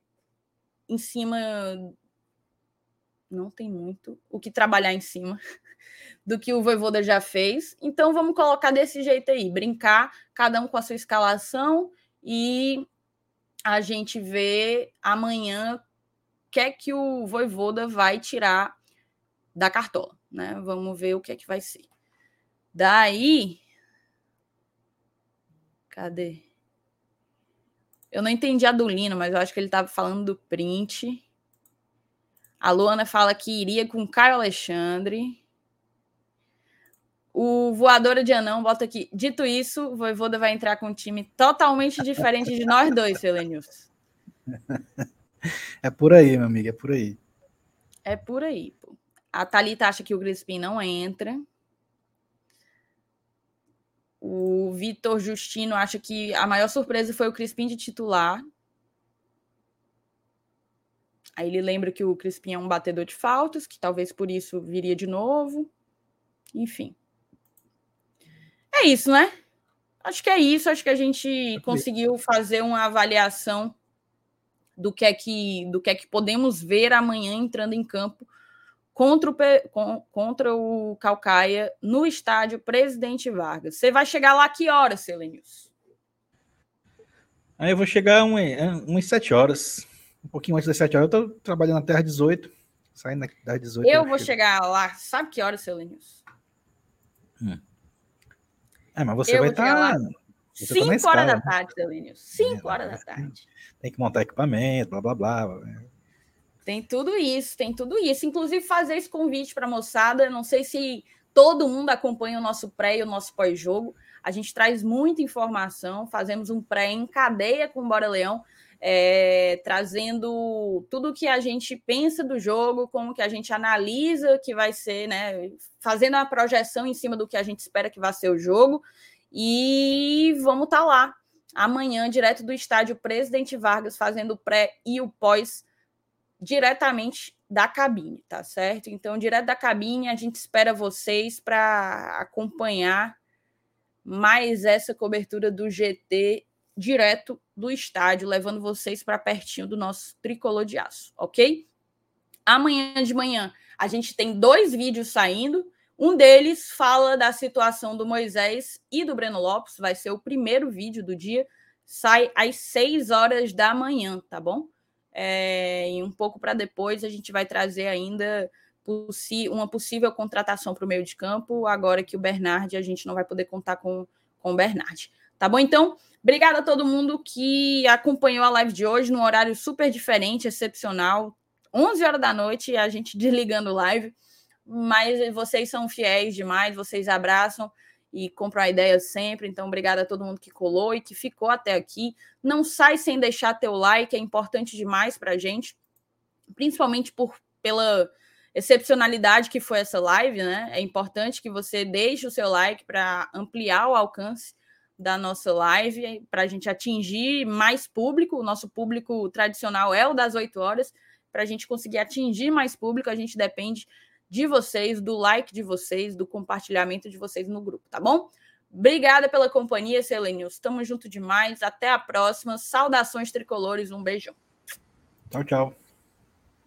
em cima. Não tem muito o que trabalhar em cima do que o Voivoda já fez. Então vamos colocar desse jeito aí, brincar, cada um com a sua escalação e a gente vê amanhã o que é que o Voivoda vai tirar da cartola, né? Vamos ver o que é que vai ser. Daí, cadê? Eu não entendi a do Lino, mas eu acho que ele estava falando do print. A Luana fala que iria com Caio Alexandre. O Voadora de Anão bota aqui. Dito isso, o Voivoda vai entrar com um time totalmente diferente de nós dois, Selenius. É por aí, meu amigo, é por aí. É por aí, pô. A Thalita acha que o Crispim não entra. O Vitor Justino acha que a maior surpresa foi o Crispim de titular. Aí ele lembra que o Crispim é um batedor de faltas, que talvez por isso viria de novo. Enfim. É isso, né? Acho que é isso. Acho que a gente conseguiu fazer uma avaliação do que é que, do que, é que podemos ver amanhã entrando em campo contra o, contra o Calcaia no estádio Presidente Vargas. Você vai chegar lá que horas, Selenius? Aí eu vou chegar um, umas sete horas. Um pouquinho antes das sete horas. Eu tô trabalhando até às 18. Saindo das 18. Eu, eu vou chego. chegar lá. Sabe que horas, Selenius? Hum. É, mas você eu vai estar. Tá... 5 tá horas da tarde, Delênio. 5 é, horas da tarde. Tem que montar equipamento, blá blá blá. Tem tudo isso, tem tudo isso. Inclusive, fazer esse convite para a moçada. Não sei se todo mundo acompanha o nosso pré e o nosso pós-jogo. A gente traz muita informação, fazemos um pré em cadeia com o Bora Leão é, trazendo tudo o que a gente pensa do jogo, como que a gente analisa que vai ser, né? Fazendo a projeção em cima do que a gente espera que vai ser o jogo. E vamos estar tá lá amanhã, direto do estádio Presidente Vargas, fazendo o pré e o pós diretamente da cabine, tá certo? Então, direto da cabine, a gente espera vocês para acompanhar mais essa cobertura do GT direto do estádio, levando vocês para pertinho do nosso tricolor de aço, ok? Amanhã de manhã a gente tem dois vídeos saindo. Um deles fala da situação do Moisés e do Breno Lopes. Vai ser o primeiro vídeo do dia. Sai às 6 horas da manhã, tá bom? É, e um pouco para depois a gente vai trazer ainda uma possível contratação para o meio de campo, agora que o Bernard, a gente não vai poder contar com, com o Bernard. Tá bom? Então, obrigada a todo mundo que acompanhou a live de hoje num horário super diferente, excepcional. 11 horas da noite, a gente desligando live. Mas vocês são fiéis demais, vocês abraçam e compram a ideia sempre. Então, obrigada a todo mundo que colou e que ficou até aqui. Não sai sem deixar teu like, é importante demais para a gente, principalmente por pela excepcionalidade que foi essa live, né? É importante que você deixe o seu like para ampliar o alcance da nossa live para a gente atingir mais público. O nosso público tradicional é o das 8 horas. Para a gente conseguir atingir mais público, a gente depende de vocês, do like de vocês, do compartilhamento de vocês no grupo, tá bom? Obrigada pela companhia, Selenius. Estamos junto demais. Até a próxima. Saudações tricolores. Um beijão. Tchau, tchau.